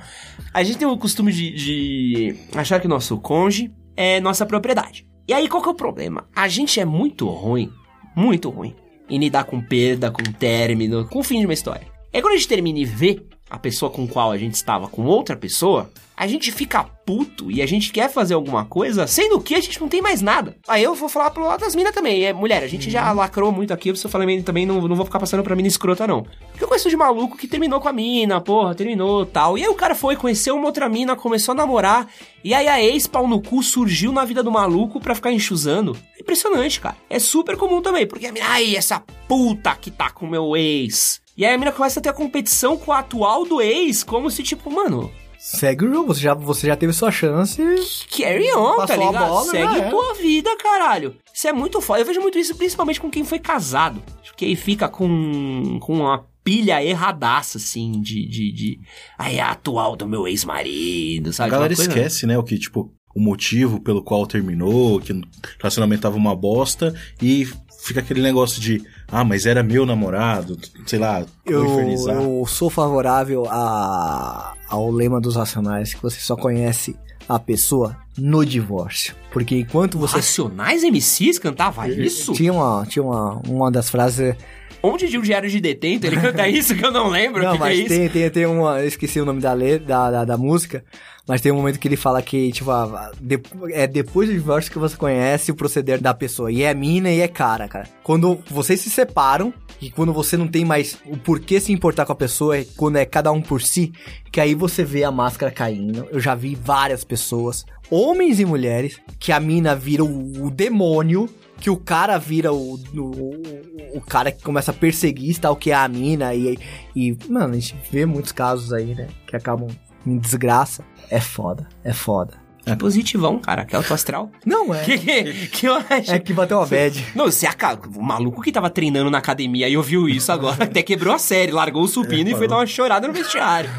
A gente tem o costume de, de achar que nosso cônjuge é nossa propriedade. E aí, qual que é o problema? A gente é muito ruim, muito ruim, em lidar com perda, com término, com o fim de uma história. Aí, quando a gente termina e vê a pessoa com qual a gente estava com outra pessoa, a gente fica puto e a gente quer fazer alguma coisa, sendo que a gente não tem mais nada. Aí eu vou falar pro lado das minas também. É, mulher, a gente já lacrou muito aqui, eu falei também, não, não vou ficar passando pra mina escrota, não. Porque eu conheço de maluco que terminou com a mina, porra, terminou tal. E aí o cara foi, conheceu uma outra mina, começou a namorar, e aí a ex pau no cu surgiu na vida do maluco pra ficar enxuzando. Impressionante, cara. É super comum também, porque a mina, ai, essa puta que tá com o meu ex. E aí a mina começa a ter a competição com a atual do ex, como se tipo, mano, Segue o jogo, você já, você já teve sua chance. Carry on, tá a ligado? bola, Segue já é. tua vida, caralho. Isso é muito foda. Eu vejo muito isso, principalmente com quem foi casado. Porque aí fica com, com uma pilha erradaça, assim, de. de, de... Aí é a atual do meu ex-marido, A sabe? galera Uma coisa- esquece, né? O que, tipo, o motivo pelo qual terminou, que o relacionamento tava uma bosta, e fica aquele negócio de, ah, mas era meu namorado, sei lá, Eu, infernizar. eu sou favorável a, ao lema dos racionais que você só conhece a pessoa no divórcio. Porque enquanto você Racionais MCs cantava isso? Tinha uma, tinha uma, uma das frases. Onde de um diário de detento ele canta isso que eu não lembro? Não, que que é mas isso? tem, tem, tem uma. Eu esqueci o nome da letra, da, da, da música. Mas tem um momento que ele fala que, tipo, ah, de- é depois do divórcio que você conhece o proceder da pessoa. E é mina e é cara, cara. Quando vocês se separam, e quando você não tem mais o porquê se importar com a pessoa, é quando é cada um por si, que aí você vê a máscara caindo. Eu já vi várias pessoas, homens e mulheres, que a mina vira o, o demônio. Que o cara vira o, o, o cara que começa a perseguir, tal, que é a mina. E, e, mano, a gente vê muitos casos aí, né? Que acabam em desgraça. É foda, é foda. É positivão, cara, que é alto astral. Não, é. Que, que, que eu acho? É que bateu uma bad. Não, você aca... o maluco que tava treinando na academia e ouviu isso agora, até quebrou a série, largou o supino e foi dar uma chorada no vestiário.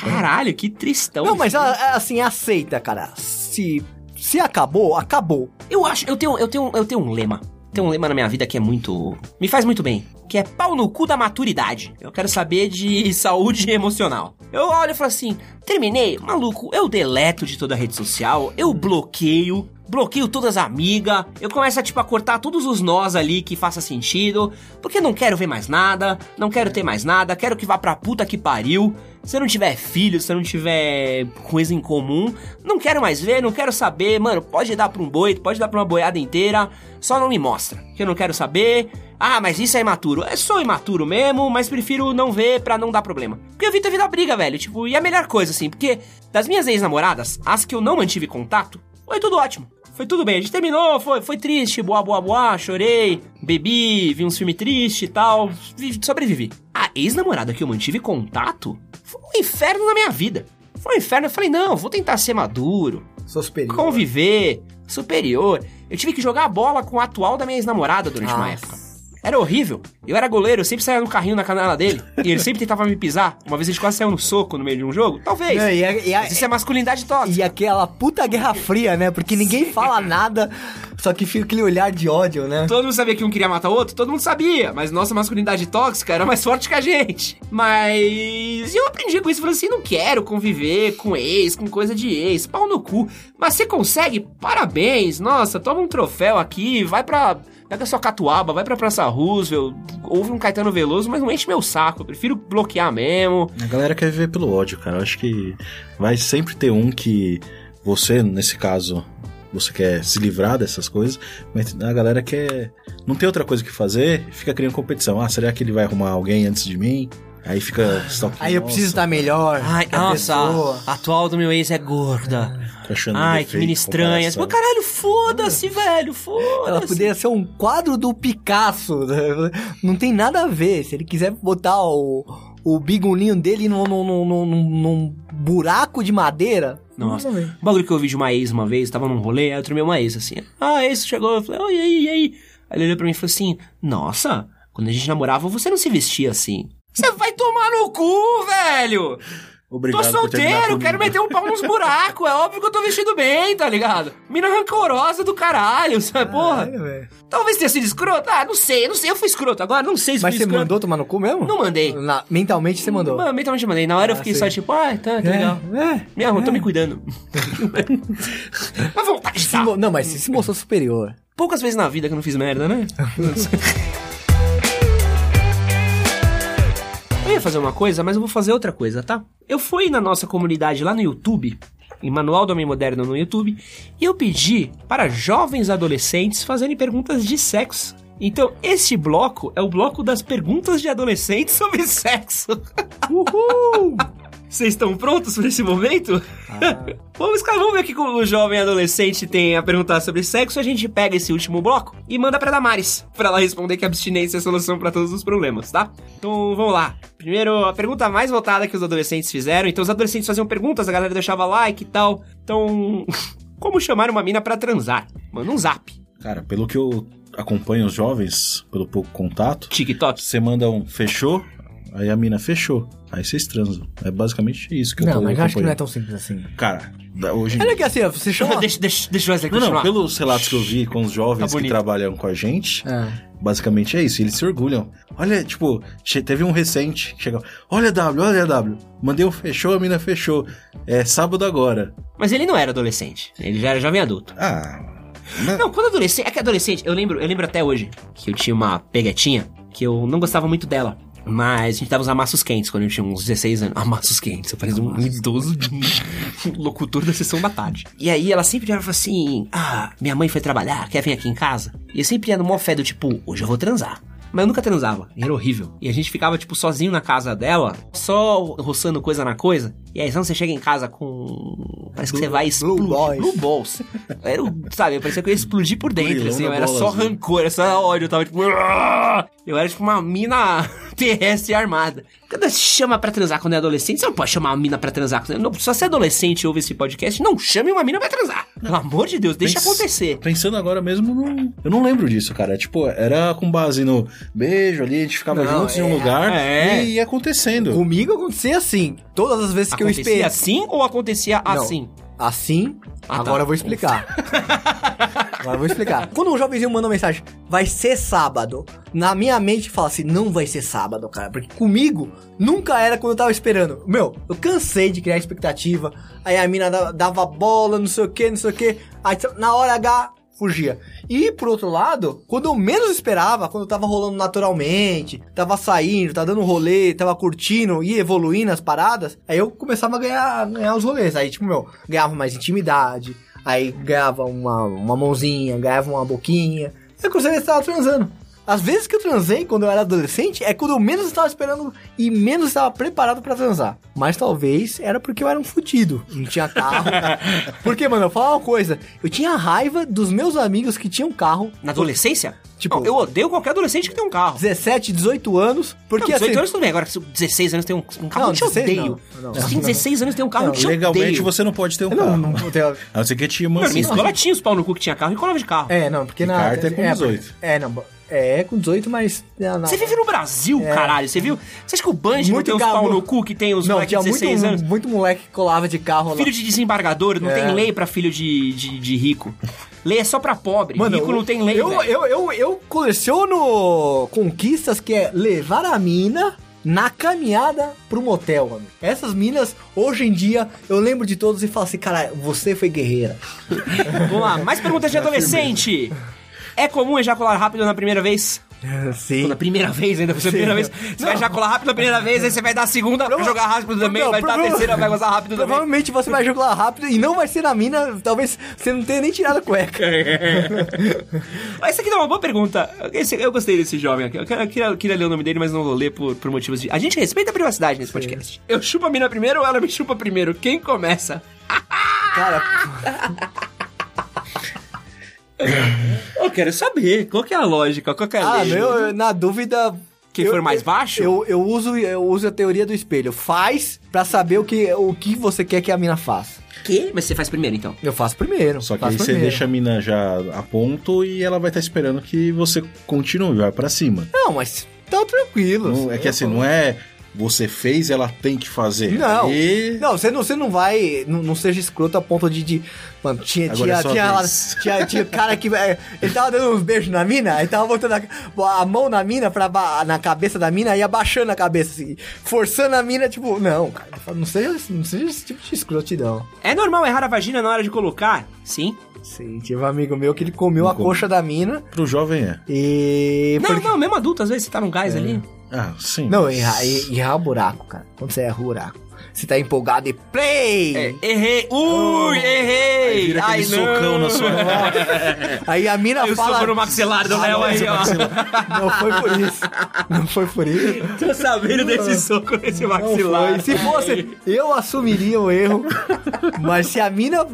Caralho, que tristão. Não, mas assim, aceita, cara. Se, se acabou, acabou. Eu acho, eu tenho, eu tenho, eu tenho um lema. Tem um lema na minha vida que é muito. Me faz muito bem. Que é pau no cu da maturidade. Eu quero saber de saúde emocional. Eu olho e falo assim: terminei, maluco, eu deleto de toda a rede social, eu bloqueio, bloqueio todas as amigas, eu começo a, tipo, a cortar todos os nós ali que faça sentido, porque não quero ver mais nada, não quero ter mais nada, quero que vá pra puta que pariu. Se eu não tiver filho, se eu não tiver coisa em comum, não quero mais ver, não quero saber, mano, pode dar pra um boi, pode dar pra uma boiada inteira, só não me mostra, que eu não quero saber. Ah, mas isso é imaturo. É só imaturo mesmo, mas prefiro não ver pra não dar problema. Porque eu vi teve da briga, velho, tipo, e a melhor coisa, assim, porque das minhas ex-namoradas, as que eu não mantive contato, foi tudo ótimo. Foi tudo bem, a gente terminou, foi, foi triste, boa, boa, boa, chorei, bebi, vi uns filmes tristes e tal, vi- sobrevivi. A ex-namorada que eu mantive contato foi um inferno na minha vida. Foi um inferno, eu falei, não, vou tentar ser maduro, Sou superior. conviver, superior. Eu tive que jogar a bola com a atual da minha ex-namorada durante uma Nossa. época. Era horrível. Eu era goleiro, eu sempre saía no carrinho na canela dele. e ele sempre tentava me pisar. Uma vez a gente quase saiu no soco no meio de um jogo. Talvez. Não, e, a- e a- Mas isso é masculinidade tóxica. e aquela puta guerra fria, né? Porque ninguém fala nada, só que fica aquele olhar de ódio, né? Todo mundo sabia que um queria matar o outro? Todo mundo sabia. Mas nossa masculinidade tóxica era mais forte que a gente. Mas eu aprendi com isso. Falei assim, não quero conviver com ex, com coisa de ex. Pau no cu. Mas você consegue? Parabéns. Nossa, toma um troféu aqui. Vai pra... Pega sua catuaba, vai pra Praça Roosevelt, ouve um Caetano Veloso, mas não enche meu saco. Eu prefiro bloquear mesmo. A galera quer viver pelo ódio, cara. Eu acho que vai sempre ter um que você, nesse caso, você quer se livrar dessas coisas, mas a galera quer. Não tem outra coisa que fazer, fica criando competição. Ah, será que ele vai arrumar alguém antes de mim? Aí fica. stalkeando, Aí eu preciso estar melhor. Ai, a nossa, a atual do meu ex é gorda. achando Ai, defeito, que menina estranha. Pô, caralho, foda-se, velho, Ela foda-se. poderia ser um quadro do Picasso. né? Não tem nada a ver. Se ele quiser botar o, o bigulinho dele num, num, num, num- num buraco de madeira. Nossa. Um bagulho que eu vi de uma ex uma vez, tava num rolê, aí eu tremei uma ex assim. Ah, a ex chegou, eu falei, oi, e aí, e aí? Aí ele olhou pra mim e falou assim: Nossa, quando a gente namorava, você não se vestia assim. Você vai tomar no cu, velho! Obrigado tô solteiro, quero meter um pau nos buracos. É óbvio que eu tô vestido bem, tá ligado? Mina rancorosa do caralho, sabe? Porra. Talvez tenha sido escroto. Ah, não sei, não sei. Eu fui escroto agora, não sei se Mas você escroto. mandou tomar no cu mesmo? Não mandei. Na- mentalmente você mandou. Mano, mentalmente eu mandei. Na hora eu Ah, fiquei sei. só tipo, ah, tá, que legal. É, Me arruma, tô me cuidando. Mas vontade de se Não, mas você se mostrou superior. Poucas vezes na vida que eu não fiz merda, né? eu ia fazer uma coisa, mas eu vou fazer outra coisa, tá? Eu fui na nossa comunidade lá no YouTube, em Manual do Homem Moderno no YouTube, e eu pedi para jovens adolescentes fazerem perguntas de sexo. Então, este bloco é o bloco das perguntas de adolescentes sobre sexo. Uhul! Vocês estão prontos para esse momento? vamos, cara, vamos ver o que o jovem adolescente tem a perguntar sobre sexo. A gente pega esse último bloco e manda pra Damares, pra ela responder que a abstinência é a solução pra todos os problemas, tá? Então vamos lá. Primeiro, a pergunta mais votada que os adolescentes fizeram. Então os adolescentes faziam perguntas, a galera deixava like e tal. Então, como chamar uma mina pra transar? Manda um zap. Cara, pelo que eu acompanho os jovens, pelo pouco contato, TikTok. você manda um fechou, aí a mina fechou. Aí vocês transam. É basicamente isso que eu Não, tô mas eu acho que não é tão simples assim. Cara, da- hoje em Olha que assim, ó, você chama... deixa, deixa, deixa o Wesley Não, não, continuar. pelos relatos que eu vi com os jovens Tá que bonito. trabalham com a gente, Ah. basicamente é isso, eles se orgulham. Olha, tipo, che- teve um recente que chegou, olha W, olha W, mandei um fechou, a mina fechou. É sábado agora. Mas ele não era adolescente, ele já era jovem adulto. Ah, né? Não, quando adolescente. É que adolescente, eu lembro, eu lembro até hoje que eu tinha uma peguetinha que eu não gostava muito dela. Mas a gente dava os amassos quentes quando eu tinha uns 16 anos. Amassos quentes, eu parecia um idoso locutor da sessão da tarde. E aí ela sempre falava assim: Ah, minha mãe foi trabalhar, quer vir aqui em casa? E eu sempre ia no mó fé do tipo, hoje eu vou transar. Mas eu nunca transava, era horrível. E a gente ficava, tipo, sozinho na casa dela, só roçando coisa na coisa. E aí, quando você chega em casa com. Parece que você vai explodir. Blue balls. Blue balls. Era, sabe, parecia que eu ia explodir por dentro, assim. Eu era só rancor, era só ódio. Eu tava tipo. Eu era tipo uma mina terrestre armada. Quando você chama pra transar quando é adolescente, você não pode chamar uma mina pra transar. Não, se você é adolescente e ouve esse podcast, não chame uma mina pra transar. Pelo amor de Deus, deixa Pens- acontecer. Pensando agora mesmo, não- eu não lembro disso, cara. Tipo, era com base no beijo ali, a gente ficava Não, juntos em um é- lugar é. e ia acontecendo. Comigo acontecia assim. Todas as vezes que eu Acontecia esperei. assim ou acontecia Não. assim? Assim, Ah, agora tá. eu vou explicar. agora eu vou explicar. Quando um jovenzinho manda uma mensagem, vai ser sábado. Na minha mente fala assim, não vai ser sábado, cara. Porque comigo, nunca era quando eu tava esperando. Meu, eu cansei de criar expectativa. Aí a mina dava, dava bola, não sei o que, não sei o que. Aí na hora H, fugia. E por outro lado, quando eu menos esperava, quando tava rolando naturalmente, tava saindo, tava dando rolê, tava curtindo e evoluindo as paradas, aí eu começava a ganhar, ganhar os rolês. Aí, tipo, meu, ganhava mais intimidade, aí ganhava uma, uma mãozinha, ganhava uma boquinha. Eu a estar transando. As vezes que eu transei quando eu era adolescente é quando eu menos estava esperando e menos estava preparado pra transar. Mas talvez era porque eu era um fudido. Não tinha carro. porque, mano, eu vou falar uma coisa. Eu tinha raiva dos meus amigos que tinham carro. Na adolescência? Tipo- Não, eu odeio qualquer adolescente que tem um carro. 17, 18 anos. Porque não, 18 assim. anos tudo bem, agora se 16 anos tem um, um carro, Não, eu te 16 odeio. não, não, Se não, tem 16 anos tem um carro, eu te Legalmente odeio. você não pode ter um Não, carro. não, não tem- A não ser que tinha Mano, minha mansão. escola tinha os pau no cu que tinha carro e colava de carro. É, não, porque E na. carta é com 18. É, não. É, com 18, mas. na- Você vive no Brasil, É. caralho. Você viu? Você acha que o Bungie não Muito tem os gabo- pau no cu que tem os Não, moleques de 16 muito, anos? muito moleque que colava de carro lá. Filho de desembargador, não É. tem lei pra filho de, de, de rico. Lei é só pra pobre. Mano, rico não tem lei, eu, velho. eu, eu, eu coleciono conquistas que é levar a mina na caminhada pro motel, mano. Essas minas, hoje em dia, eu lembro de todos e falo assim, cara, você foi guerreira. Vamos lá, mais perguntas de adolescente. É comum ejacular rápido na primeira vez? Sim. Na primeira vez, ainda, foi a primeira vez. Você vai ejacular rápido na primeira vez, aí você vai dar a segunda, vai jogar rápido também, Não, vai dar a terceira, vai gozar rápido também. Provavelmente você vai jogar rápido e não vai ser na mina, talvez você não tenha nem tirado a cueca. Essa aqui é uma boa pergunta. Esse- eu gostei desse jovem aqui. Eu, queria, queria ler o nome dele, mas não vou ler por, por motivos de. A gente respeita a privacidade nesse podcast. Eu chupo a mina primeiro ou ela me chupa primeiro? Quem começa? Cara, Eu quero saber. Qual que é a lógica? Qual que é a ah, lei? meu, na dúvida. Quem eu- for mais baixo? Eu, eu, uso, eu uso a teoria do espelho. Faz pra saber o que, o que você quer que a mina faça. Que? Mas você faz primeiro, então. Eu faço primeiro. Só que aí você primeiro. deixa a mina já a ponto e ela vai estar esperando que você continue, vai pra cima. Não, mas tá tranquilo. Não- é que assim, não é você fez, ela tem que fazer. Não, E... não, você não, você não vai. Não, não seja escroto a ponto de. de mano, tinha, Agora é tinha, sua tinha, tinha, tinha cara que. é, ele tava dando uns beijos na mina, aí tava botando a, a mão na mina, pra, na cabeça da mina e abaixando a cabeça, assim, forçando a mina, tipo, não, cara, não seja, não seja esse tipo de escrotidão. É normal errar a vagina na hora de colocar? Sim. Sim, tive um amigo meu que ele comeu Não a come. coxa da mina Pro jovem é. e. Não, porque- não, mesmo adulto, às vezes você tá num gás ali. Ah, sim. Não, errar, errar o buraco, cara. Quando você erra o buraco. Você tá empolgado e play! É, errei. Ui, errei. Aí vira aquele Ai, não. socão na sua Aí a mina Aí o fala. soco no maxilar do Léo aí, ó. Não foi por isso. Não foi por isso. Tô sabendo desse soco nesse maxilar. foi. Se fosse, eu assumiria o erro. Mas se a mina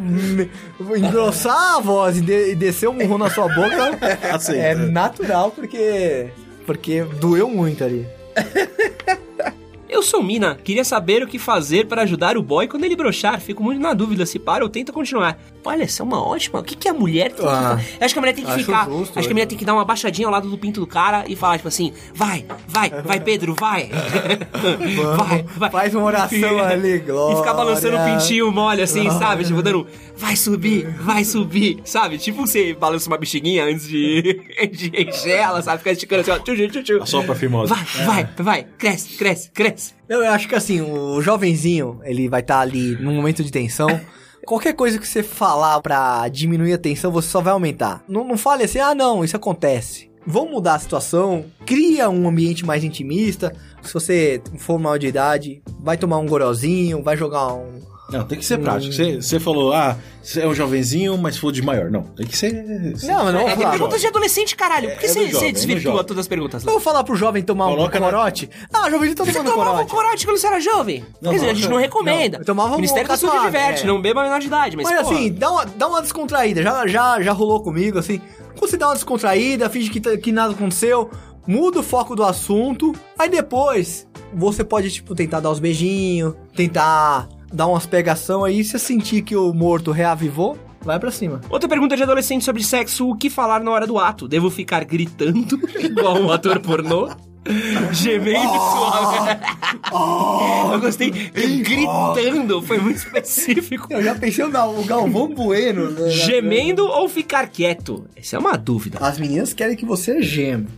engrossar a voz e, de- e descer um murro na sua boca, Aceita. é natural porque. Porque doeu muito ali. Eu sou mina, queria saber o que fazer para ajudar o boy quando ele brochar. Fico muito na dúvida se para ou tenta continuar. Olha, essa é uma ótima. O que, que a mulher tem que Ah, fazer? Acho que a mulher tem que ficar. justo, acho que a mulher tem que dar uma baixadinha ao lado do pinto do cara e falar, tipo assim, vai, vai, vai, Pedro, vai. vai, vai. Faz uma oração ali, glória. E ficar balançando o pintinho mole, assim, Glória. sabe? Tipo, dando, vai subir, vai subir, sabe? Tipo você balança uma bexiguinha antes de, de encher ela, sabe? Ficar esticando assim, ó, tchu, tchu, tchu. Só pra fimose. Vai, vai, vai, cresce, cresce, cresce. Eu acho que assim, o jovenzinho, ele vai estar ali num momento de tensão. Qualquer coisa que você falar pra diminuir a tensão, você só vai aumentar. Não, não fale assim, ah não, isso acontece. vamos mudar a situação, cria um ambiente mais intimista. Se você for maior de idade, vai tomar um gorozinho, vai jogar um. Não, tem que ser prático. Você, você falou, ah, você é um jovenzinho, mas falou de maior. Não, tem que ser. Não, mas não É, tem falar. perguntas de adolescente, caralho. Por que É você jovem, você é desvirtua jovem. todas as perguntas? Vou falar pro jovem tomar Coloca um na- corote. Ah, jovem tá Você tomando tomava corote. corote quando você era jovem? Não, Quer dizer, a gente não recomenda. não, eu tomava o Ministério um da Saúde diverte, é. não beba menor de idade. Mas, Mas porra, assim, dá uma, dá uma descontraída. Já, já, já rolou comigo, assim. Quando você dá uma descontraída, finge que, tá- que nada aconteceu, muda o foco do assunto. Aí depois, você pode, tipo, tentar dar uns beijinhos, tentar dar umas pegação aí. Se você sentir que o morto reavivou, vai pra cima. Outra pergunta de adolescente sobre sexo: o que falar na hora do ato? Devo ficar gritando, igual um ator pornô? Gemendo suave. Eu gostei. Gritando, foi muito específico. Eu já pensei no Galvão Bueno. né? Gemendo ou ficar quieto? Essa é uma dúvida. As meninas querem que você geme.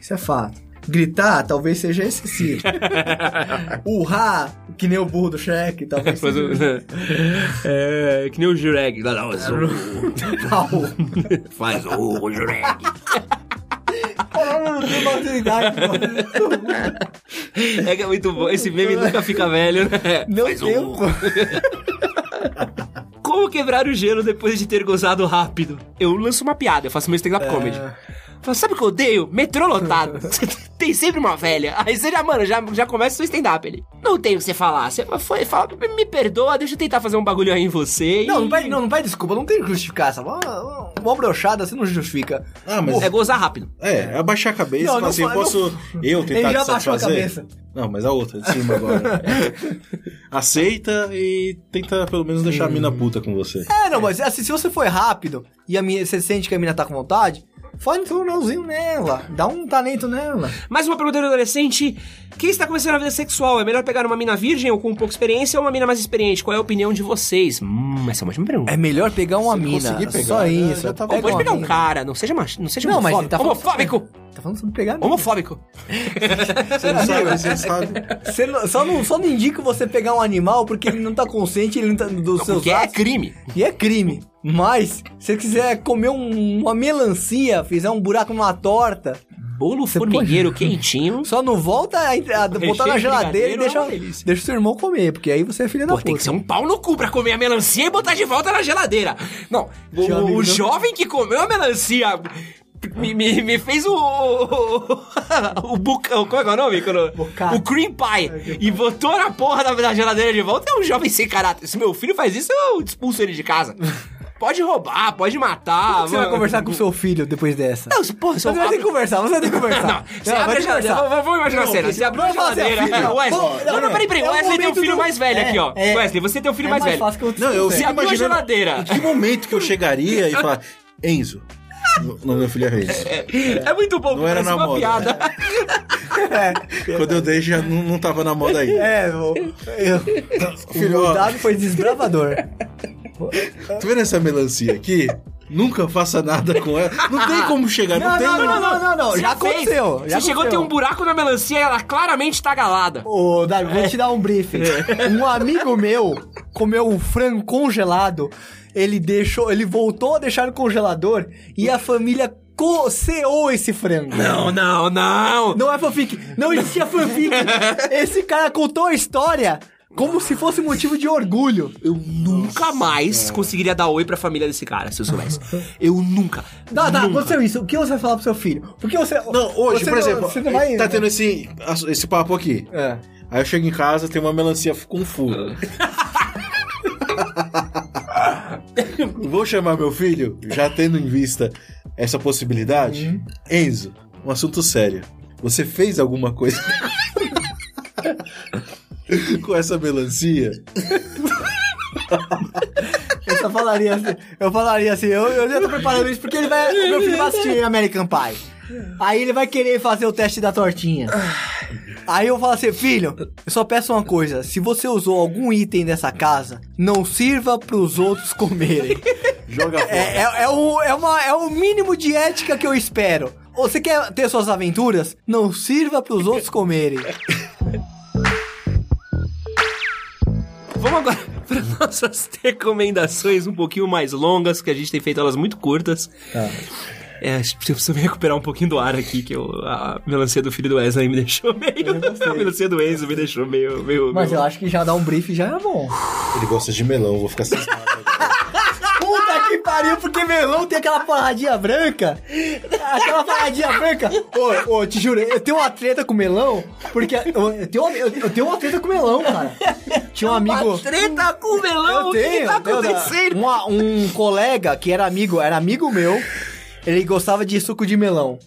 Isso é fato. Gritar talvez seja excessivo. Urrar, que nem o burro do Shrek, talvez seja. É, que nem o Jureg. Não, não, mas o- Não. Faz o Jureg. Caralho, não maturidade, mano. É que é muito bom. Esse meme nunca fica velho, né? Não Faz o- tenho. Como quebrar o gelo depois de ter gozado rápido? Eu lanço uma piada, eu faço meu stand-up comedy. Falo, sabe o que eu odeio? Metrô lotado. Tem sempre uma velha. Aí você já, mano, já, já começa o seu stand-up ali. Não tem o que você falar. Você foi, fala, me perdoa, deixa eu tentar fazer um bagulho aí em você. Não, e- não pede, não, não pede desculpa, não tem que justificar essa. Uma, uma brochada você não justifica. Ah, mas É gozar rápido. É, abaixar a cabeça Não, não assim, fa- posso eu tentar Ele já te abaixou a cabeça. Não, mas a outra, de cima agora. Aceita e tenta pelo menos deixar a mina puta com você. É, não, mas assim, se você for rápido e a minha, você sente que a mina tá com vontade, faz um tornãozinho nela, dá um talento nela. Mais uma pergunta do adolescente. Quem está começando a vida sexual? É melhor pegar uma mina virgem ou com pouca experiência ou uma mina mais experiente? Qual é a opinião de vocês? Hum, essa é uma ótima pergunta. É melhor pegar uma mina. conseguir pegar, só isso. já tá pega. Pode pegar um mina. cara, não seja macho, não seja Não, mas homofóbico. tá falando- homofóbico. Tá falando sobre pegar mina. Homofóbico. Você não sabe, você sabe. Você não- só, não, só não indica você pegar um animal porque ele não tá consciente ele não tá, dos seus Porque é atos. crime. E é crime. Mas, se você quiser comer um- uma melancia, fizer um buraco numa torta, Bolo Você formigueiro quentinho. só não volta a, a botar na geladeira e é deixa, delícia. deixa o seu irmão comer, porque aí você é filha da Pô, puta. tem que ser um pau no cu pra comer a melancia e botar de volta na geladeira. Não, o, o não- jovem que comeu a melancia me, me, me fez o. O, o buca, como é que é o nome? Quando- o cream pie. E botou na porra da, da geladeira de volta. É um jovem sem caráter. Se meu filho faz isso, eu expulso ele de casa. Pode roubar, pode matar. Como você vai conversar com seu filho depois dessa? Não, porra, Você vai ter que conversar, você vai ter que conversar. Não, você vai abre a geladeira. Vamos, imaginar a Não, cena. Você abriu a geladeira. Wesley. Não, não, peraí, peraí. é o Wesley tem um filho mais velho é, aqui, ó. é. Wesley, você tem um filho É mais velho. Não, eu Você abriu a geladeira. em que momento que eu chegaria e falar, Enzo. O nome do meu filho é Enzo. É muito bom, Não era parece na uma moda. piada. Quando eu dei já não, não tava na moda aí. É, o, eu, Filho, o ó, dado foi desbravador. tu vendo essa melancia aqui? Nunca faça nada com ela. Não tem como chegar, não, Não, tem. não, não, não, não, não, já fez. aconteceu. Já Você chegou aconteceu. um buraco na melancia e ela claramente tá galada. Ô, Davi, vou te dar um briefing. Um amigo meu comeu um frango congelado. Ele deixou, ele voltou a deixar no congelador e a família coceou esse frango. Não, não, não. Não é fanfic. Não existia fanfic. Esse cara contou a história como se fosse motivo de orgulho. Eu nunca mais conseguiria dar oi pra família desse cara, se eu soubesse. Eu nunca. Tá, tá, nunca. aconteceu isso. O que você vai falar pro seu filho? Porque você. Não, hoje, você por exemplo, Você não vai. tá tendo esse, esse papo aqui. É. Aí eu chego em casa, tem uma melancia com furo. Vou chamar meu filho, já tendo em vista essa possibilidade. Enzo, um assunto sério. Você fez alguma coisa com essa melancia? Eu só falaria assim, eu falaria assim, eu, eu já tô preparando isso porque ele vai, meu filho vai assistir American Pie. Aí ele vai querer fazer o teste da tortinha. Aí eu falo assim, filho, eu só peço uma coisa, se você usou algum item dessa casa, não sirva pros outros comerem. Joga fora. É, é, é, o, é, uma, é o mínimo de ética que eu espero. Você quer ter suas aventuras? Não sirva pros outros comerem. Vamos agora para nossas recomendações um pouquinho mais longas, que a gente tem feito elas muito curtas. É, acho que eu preciso me recuperar um pouquinho do ar aqui, que eu, a melancia do filho do Wesley me deixou meio. A melancia do Enzo me deixou meio. meio Mas meio- eu acho que já dar um brief já é bom. Ele gosta de melão, vou ficar cismado. Que pariu, porque melão tem aquela paradinha branca. Aquela paradinha branca. Ô, ô, te juro, eu tenho uma treta com melão, porque eu, eu tenho, uma, eu, eu tenho uma treta com melão, cara. Tinha um amigo. Treta com melão, Eu o que tenho, tá tenho, acontecendo? uma- um colega que era amigo, era amigo meu, ele gostava de suco de melão.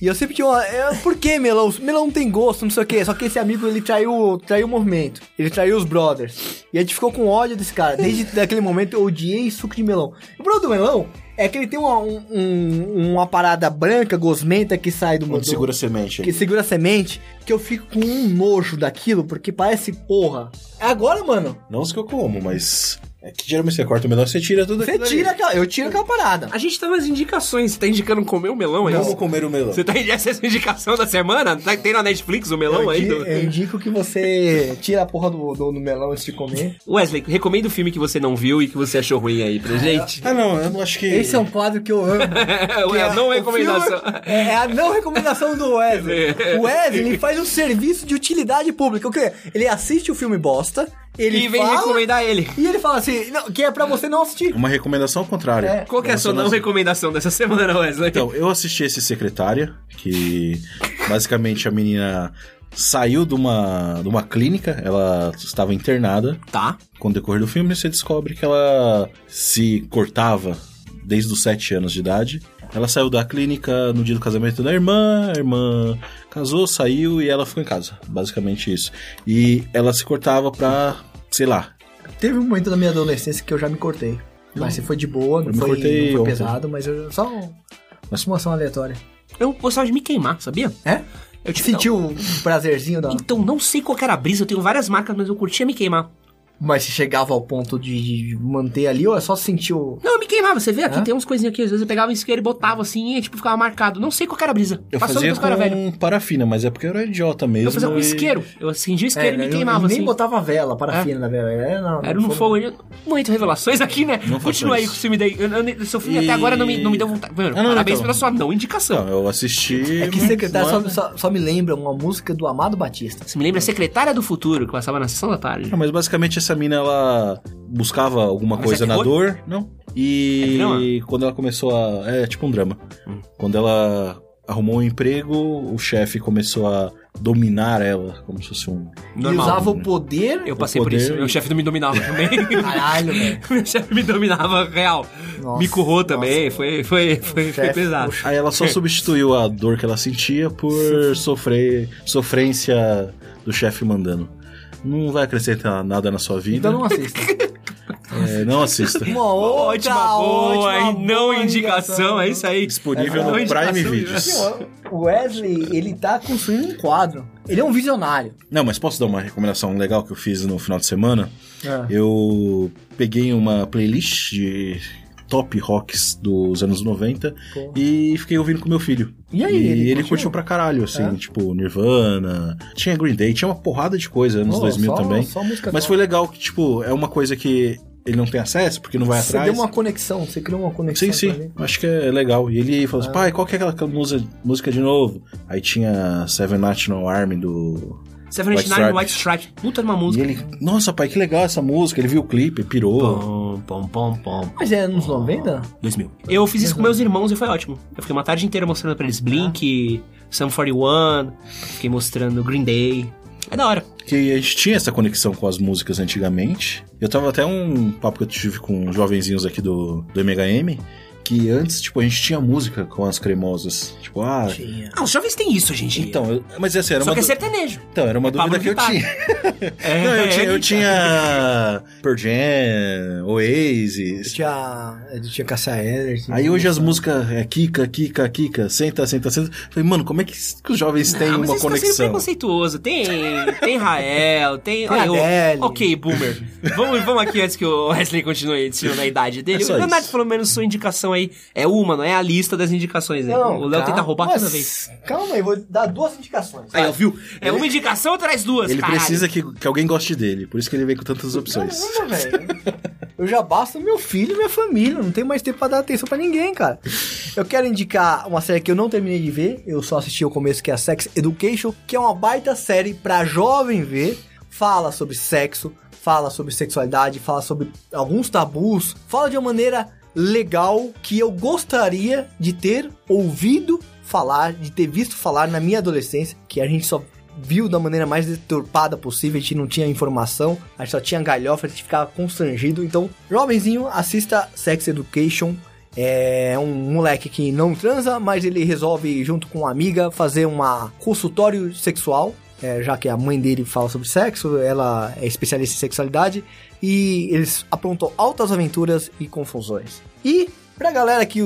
E eu sempre tinha uma. é, Por que melão? Melão não tem gosto, não sei o quê. Só que esse amigo ele traiu, traiu o movimento. Ele traiu os brothers. E a gente ficou com ódio desse cara. Desde aquele momento eu odiei suco de melão. O problema do melão é que ele tem uma, um- um- uma parada branca, gosmenta que sai do Onde do- segura a semente. que segura a semente, que eu fico com um nojo daquilo, porque parece porra. É agora, mano. Não os que eu como, mas. É que geralmente você corta o melão, você tira tudo Você aquilo ali. tira aquela. Eu tiro aquela parada. A gente tá nas indicações. Você tá indicando comer o melão aí? Como comer o melão? Você tá essa é indicação da semana? Tá- Tem na Netflix o melão eu, aí? do- eu indico que você tira a porra do, do, do melão antes de comer. Wesley, recomenda o filme que você não viu e que você achou ruim aí pra gente. Ah, não, eu não acho que. Esse é um quadro que eu amo. que é a não o recomendação. filme- É, é a não recomendação do Wesley. O Wesley ele faz um serviço de utilidade pública. O quê? Ele assiste o filme bosta, ele E vem fala, recomendar ele. E ele fala assim, não, que é pra você não assistir. Uma recomendação ao contrário. É. Qual que é a sua não recomendação dessa semana, Wesley? Então, eu assisti esse Secretária, que basicamente a menina saiu de uma, de uma clínica, ela estava internada. Tá. Com o decorrer do filme, você descobre que ela se cortava desde os 7 anos de idade. Ela saiu da clínica no dia do casamento da irmã, a irmã casou, saiu e ela ficou em casa. Basicamente isso. E ela se cortava pra, sei lá, Teve um momento da minha adolescência que eu já me cortei. Mas se foi de boa, não Eu me foi, cortei não foi pesado, mas eu só um- Mas- uma ação aleatória. Eu gostava de me queimar, sabia? É? Eu te Sentiu o prazerzinho da. Então, não sei qual era a brisa, eu tenho várias marcas, mas eu curtia me queimar. Mas se chegava ao ponto de manter ali, ou é só sentir o. Não, eu me queimava, você vê aqui, É? tem uns coisinhas aqui, às vezes eu pegava um isqueiro e botava assim e tipo ficava marcado. Não sei qual que era a brisa. eu Passou fazia era velho. com parafina, mas é porque eu era idiota mesmo. Eu fazia com e- isqueiro. Eu acendia o isqueiro e me eu- queimava eu nem assim. botava vela, parafina da vela. É, não, Era no fogo. eu- Muito revelações aqui, né? Não Continua aí isso. com o filme daí. Eu, eu, eu- seu filme E- até agora não me, não me deu vontade. Mano, Ah, não, parabéns então. pela sua não indicação. Não, eu assisti. É que não só, é- só, só me lembra uma música do Amado Batista. Você me lembra Secretária do Futuro, que passava na sessão da tarde. Não, mas basicamente essa mina, ela buscava alguma Mas coisa é na dor, não? E É quando ela começou a... É, tipo um drama. Hum. Quando ela arrumou um emprego, o chefe começou a dominar ela, como se fosse um... E Normal. usava o poder. Eu passei O por isso. poder- Meu chefe não me dominava também. Caralho, velho. Meu chefe me dominava real. Nossa, me currou nossa. também. Foi, foi, foi, foi chefe, pesado. Aí ela só substituiu a dor que ela sentia por sofrer sofrência do chefe mandando. Não vai acrescentar nada na sua vida. Então não assista. É, não assista. Uma Ótima, boa, ótima, e não boa indicação, é isso aí. Disponível É, no indicação, Prime? Videos. O Wesley, ele tá construindo um quadro. Ele é um visionário. Não, mas posso dar uma recomendação legal que eu fiz no final de semana? É. Eu peguei uma playlist de top rocks dos anos 90 Pô. e fiquei ouvindo com meu filho. E aí, E ele ele, curtiu? curtiu pra caralho, assim, É? tipo, Nirvana, tinha Green Day, tinha uma porrada de coisa, anos Oh, 2000 só- também. só música Mas foi legal que, tipo, é uma coisa que ele não tem acesso, porque não vai Você atrás. deu uma conexão, você criou uma conexão. Sim, sim, acho que é legal. E ele falou assim, pai, qual que é aquela música, música de novo? Aí tinha Seven National Army do... Seven White Stripes. Stripe. Puta de uma E música. ele, nossa, pai, que legal essa música. Ele viu o clipe, pirou. Pom, pom, pom, pom. Mas é anos 90? 2000. Eu fiz isso com meus irmãos e foi ótimo. Eu fiquei uma tarde inteira mostrando pra eles Blink, Sum 41, fiquei mostrando Green Day. É da hora. Que a gente tinha essa conexão com as músicas antigamente. Eu tava até um papo que eu tive com jovenzinhos aqui do, do MHM. Que antes, tipo, a gente tinha música com as cremosas. Tipo, ah. Tinha. Ah, os jovens têm isso hoje em dia. Então, eu- mas assim, era Só uma, que é sertanejo. então, era uma é Pablo dúvida que eu tinha. É, Não, eu tinha, eu é, tinha Pearl Jam, Eu Oasis. tinha, eu tinha Cassia Eller. Aí hoje as músicas é Kika, Kika, Kika, senta, senta, senta. Falei, mano, como é que, que os jovens têm Ah, uma isso tá sendo conexão? preconceituoso. Tem, tem Rael, tem... Tem Adele. ok, boomer. Vamos, vamos aqui antes que o Wesley continue ensinando a idade dele. É o Leonardo, pelo menos, sua indicação aí é uma, não é a lista das indicações. Né? o Léo tenta roubar mas- toda vez. Calma aí, vou dar duas indicações. Aí, ó, viu? É uma indicação, traz duas, Ele caralho. precisa que, que alguém goste dele, por isso que ele vem com tantas opções. Caramba, velho. Eu já basto meu filho e minha família, não tenho mais tempo pra dar atenção pra ninguém, cara. Eu quero indicar uma série que eu não terminei de ver, eu só assisti o começo, que é a Sex Education, que é uma baita série pra jovem ver. Fala sobre sexo, fala sobre sexualidade, fala sobre alguns tabus, fala de uma maneira legal que eu gostaria de ter ouvido falar, de ter visto falar na minha adolescência, que a gente só viu da maneira mais deturpada possível, a gente não tinha informação, a gente só tinha galhofa, a gente ficava constrangido. Então, jovenzinho, assista Sex Education. É um moleque que não transa, mas ele resolve, junto com uma amiga, fazer um consultório sexual. É, já que a mãe dele fala sobre sexo, ela é especialista em sexualidade. E eles aprontam altas aventuras e confusões. E pra galera que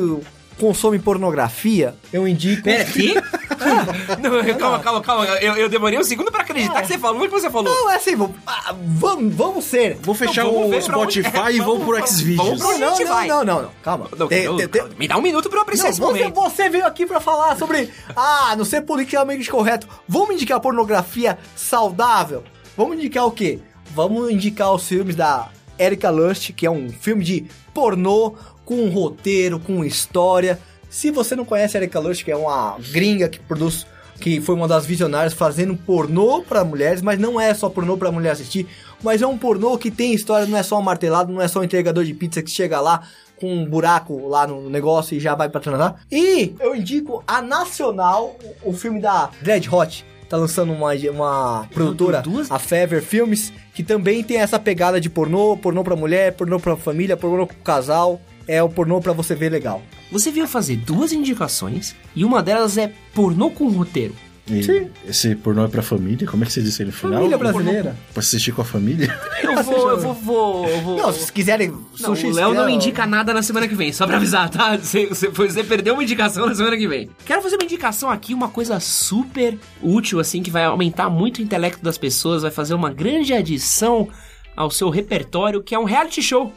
consome pornografia, eu indico. Pera, quê? não, calma, calma, calma. Eu, eu demorei um segundo pra acreditar que você falou o que você falou. Não, é assim, vamos, ah, vamos, vamos ser. Vou fechar Não, vamos o pra onde- Spotify e vou pro Xvideos. vamos a gente não, vai? não, não, não, calma. Não, Tem- eu- tem- tem- Me dá um minuto pra eu apreciar Não, esse você, momento. você veio aqui pra falar sobre. Ah, não ser politicamente correto. Vamos indicar pornografia saudável? Vamos indicar o quê? Vamos indicar os filmes da Erika Lust, que é um filme de pornô com um roteiro, com história. Se você não conhece a Erika Lust, que é uma gringa que produz. Que foi uma das visionárias fazendo pornô pra mulheres, mas não é só pornô pra mulher assistir, mas é um pornô que tem história, não é só um martelado, não é só um entregador de pizza que chega lá com um buraco lá no negócio e já vai pra transar. E eu indico a Nacional, o filme da Dread Hot. Tá lançando uma, uma produtora, a Fever Filmes, que também tem essa pegada de pornô, pornô pra mulher, pornô pra família, pornô pro casal. É o pornô pra você ver legal. Você veio fazer duas indicações e uma delas é pornô com roteiro. E esse pornô é pra família? Como é que você disse aí no final? Família brasileira. Pra assistir com a família? Eu vou, eu vou, vou, eu vou. Não, se quiserem Não, o Léo não indica nada na semana que vem, só pra avisar, tá? Você, você, você perdeu uma indicação na semana que vem. Quero fazer uma indicação aqui, uma coisa super útil, assim, que vai aumentar muito o intelecto das pessoas, vai fazer uma grande adição ao seu repertório, que é um reality show.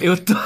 Eu tô.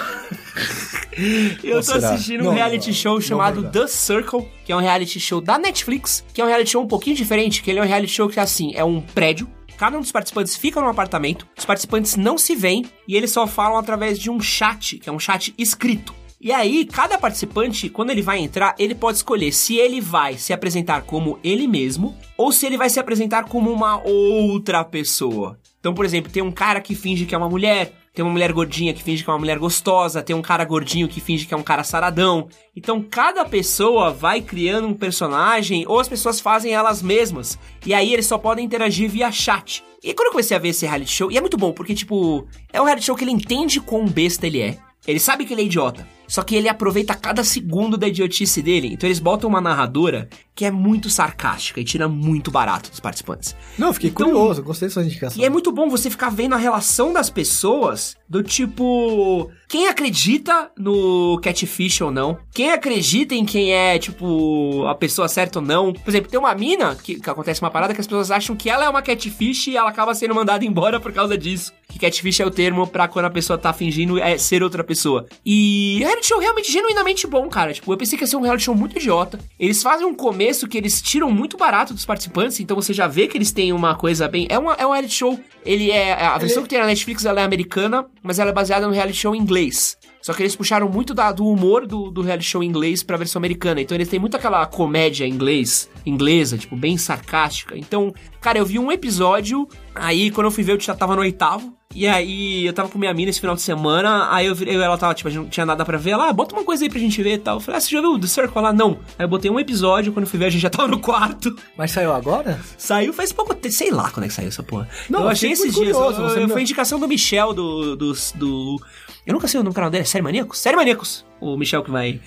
Eu tô assistindo um Não, reality não, show não chamado The Circle, que é um reality show da Netflix, que é um reality show um pouquinho diferente, que ele é um reality show que, assim, é um prédio, Cada um dos participantes fica num apartamento, os participantes não se veem e eles só falam através de um chat, que é um chat escrito. E aí, cada participante, quando ele vai entrar, ele pode escolher se ele vai se apresentar como ele mesmo ou se ele vai se apresentar como uma outra pessoa. Então, por exemplo, tem um cara que finge que é uma mulher, tem uma mulher gordinha que finge que é uma mulher gostosa, tem um cara gordinho que finge que é um cara saradão. Então, cada pessoa vai criando um personagem ou as pessoas fazem elas mesmas. E aí eles só podem interagir via chat. E quando eu comecei a ver esse reality show, e é muito bom, porque, tipo, é um reality show que ele entende quão besta ele é. Ele sabe que ele é idiota. Só que ele aproveita cada segundo da idiotice dele. Então eles botam uma narradora que é muito sarcástica e tira muito barato dos participantes. Não, fiquei Então- curioso, gostei da sua indicação. E é muito bom você ficar vendo a relação das pessoas do tipo. Quem acredita no catfish ou não? Quem acredita em quem é, tipo, a pessoa certa ou não? Por exemplo, tem uma mina que, que acontece uma parada que as pessoas acham que ela é uma catfish e ela acaba sendo mandada embora por causa disso. Que catfish é o termo pra quando a pessoa tá fingindo é ser outra pessoa. E é reality show realmente genuinamente bom, cara. Tipo, eu pensei que ia ser um reality show muito idiota. Eles fazem um começo que eles tiram muito barato dos participantes, então você já vê que eles têm uma coisa bem. É, uma, é um reality show. Ele é. A versão que tem na Netflix ela é americana, mas ela é baseada no reality show inglês. Só que eles puxaram muito da- do humor do, do reality show inglês pra versão americana. Então eles têm muito aquela comédia inglês, inglesa, tipo, bem sarcástica. Então, cara, eu vi um episódio, aí quando eu fui ver, eu já tava no oitavo. E aí eu tava com minha mina esse final de semana, aí eu virei, ela tava, tipo, a gente não tinha nada pra ver. Ela, ah, bota uma coisa aí pra gente ver e tal. Eu falei, ah, você já viu The Circle lá? Não. Aí eu botei um episódio, quando eu fui ver, a gente já tava no quarto. Mas saiu agora? Saiu faz pouco tempo, sei lá quando é que saiu essa porra. Não, eu eu achei esses dias. curioso, eu- eu- Foi indicação do Michel, do, do, do- Eu nunca sei o nome do canal dele, é Série Maníacos? Série Maníacos. O Michel que vai.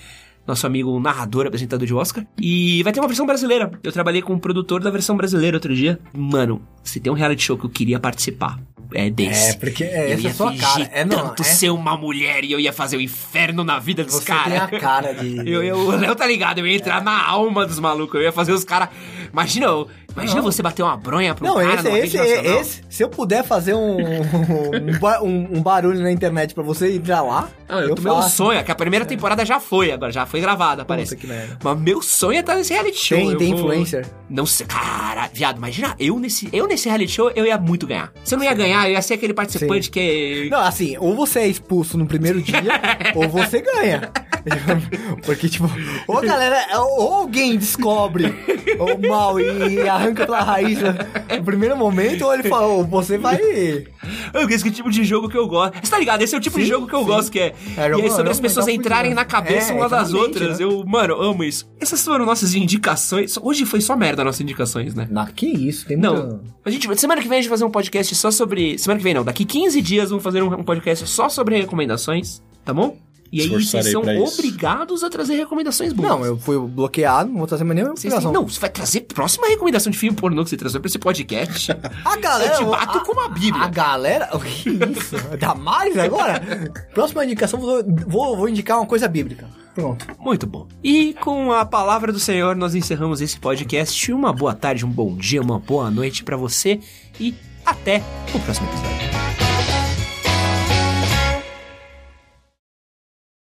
Nosso amigo narrador, apresentador de Oscar. E vai ter uma versão brasileira. Eu trabalhei com o produtor da versão brasileira outro dia. Mano, se tem um reality show que eu queria participar, é desse. É, porque é, eu essa ia é sua fingir cara. É, não, tanto é, ser uma mulher e eu ia fazer o inferno na vida dos você tem caras. a cara de... Eu, eu, o Léo tá ligado, eu ia entrar na alma dos malucos, eu ia fazer os caras. Imagina, eu- imagina você bater uma bronha pro Não, cara esse, esse, nacional. esse, se eu puder fazer um, um, um- um barulho na internet pra você ir pra lá, Não, eu, eu meu sonho é que a primeira temporada já foi, agora já foi gravada, parece. que merda. Mas meu sonho é estar nesse reality show. Tem, eu tem vou- influencer. Não sei, cara, viado, imagina, eu nesse, eu nesse reality show, eu ia muito ganhar. Se eu não ia ganhar, eu ia ser aquele participante Sim. que... Não, assim, ou você é expulso no primeiro dia, ou você ganha. Porque, tipo, ou a galera, ou alguém descobre o mal e arranca pela raiz no primeiro momento, ou ele fala, ou você vai. Eu esse que tipo de jogo que eu gosto. Você tá ligado? Esse é o tipo de Sim, jogo que eu sim. gosto, que é. É, e aí, sobre as jogo pessoas entrarem na cabeça É, uma das outras. né? Eu, mano, amo isso. Essas foram nossas indicações. Hoje foi só merda nossas indicações, né? Na, que isso, tem Não. muita- A gente, semana que vem a gente vai fazer um podcast só sobre. Semana que vem não, daqui 15 dias vamos fazer um podcast só sobre recomendações, tá bom? E aí vocês são pra isso. obrigados a trazer recomendações boas. Não, eu fui bloqueado, não vou trazer mais nenhuma Vocês recomendação. não, você vai trazer próxima recomendação de filme pornô que você trazer pra esse podcast. A galera. Eu te bato a, com uma bíblia. A galera. O que isso? Dá mais agora? Próxima indicação, vou, vou, vou indicar uma coisa bíblica. Pronto. Muito bom. E com a palavra do Senhor, nós encerramos esse podcast. Uma boa tarde, um bom dia, uma boa noite pra você e até o próximo episódio.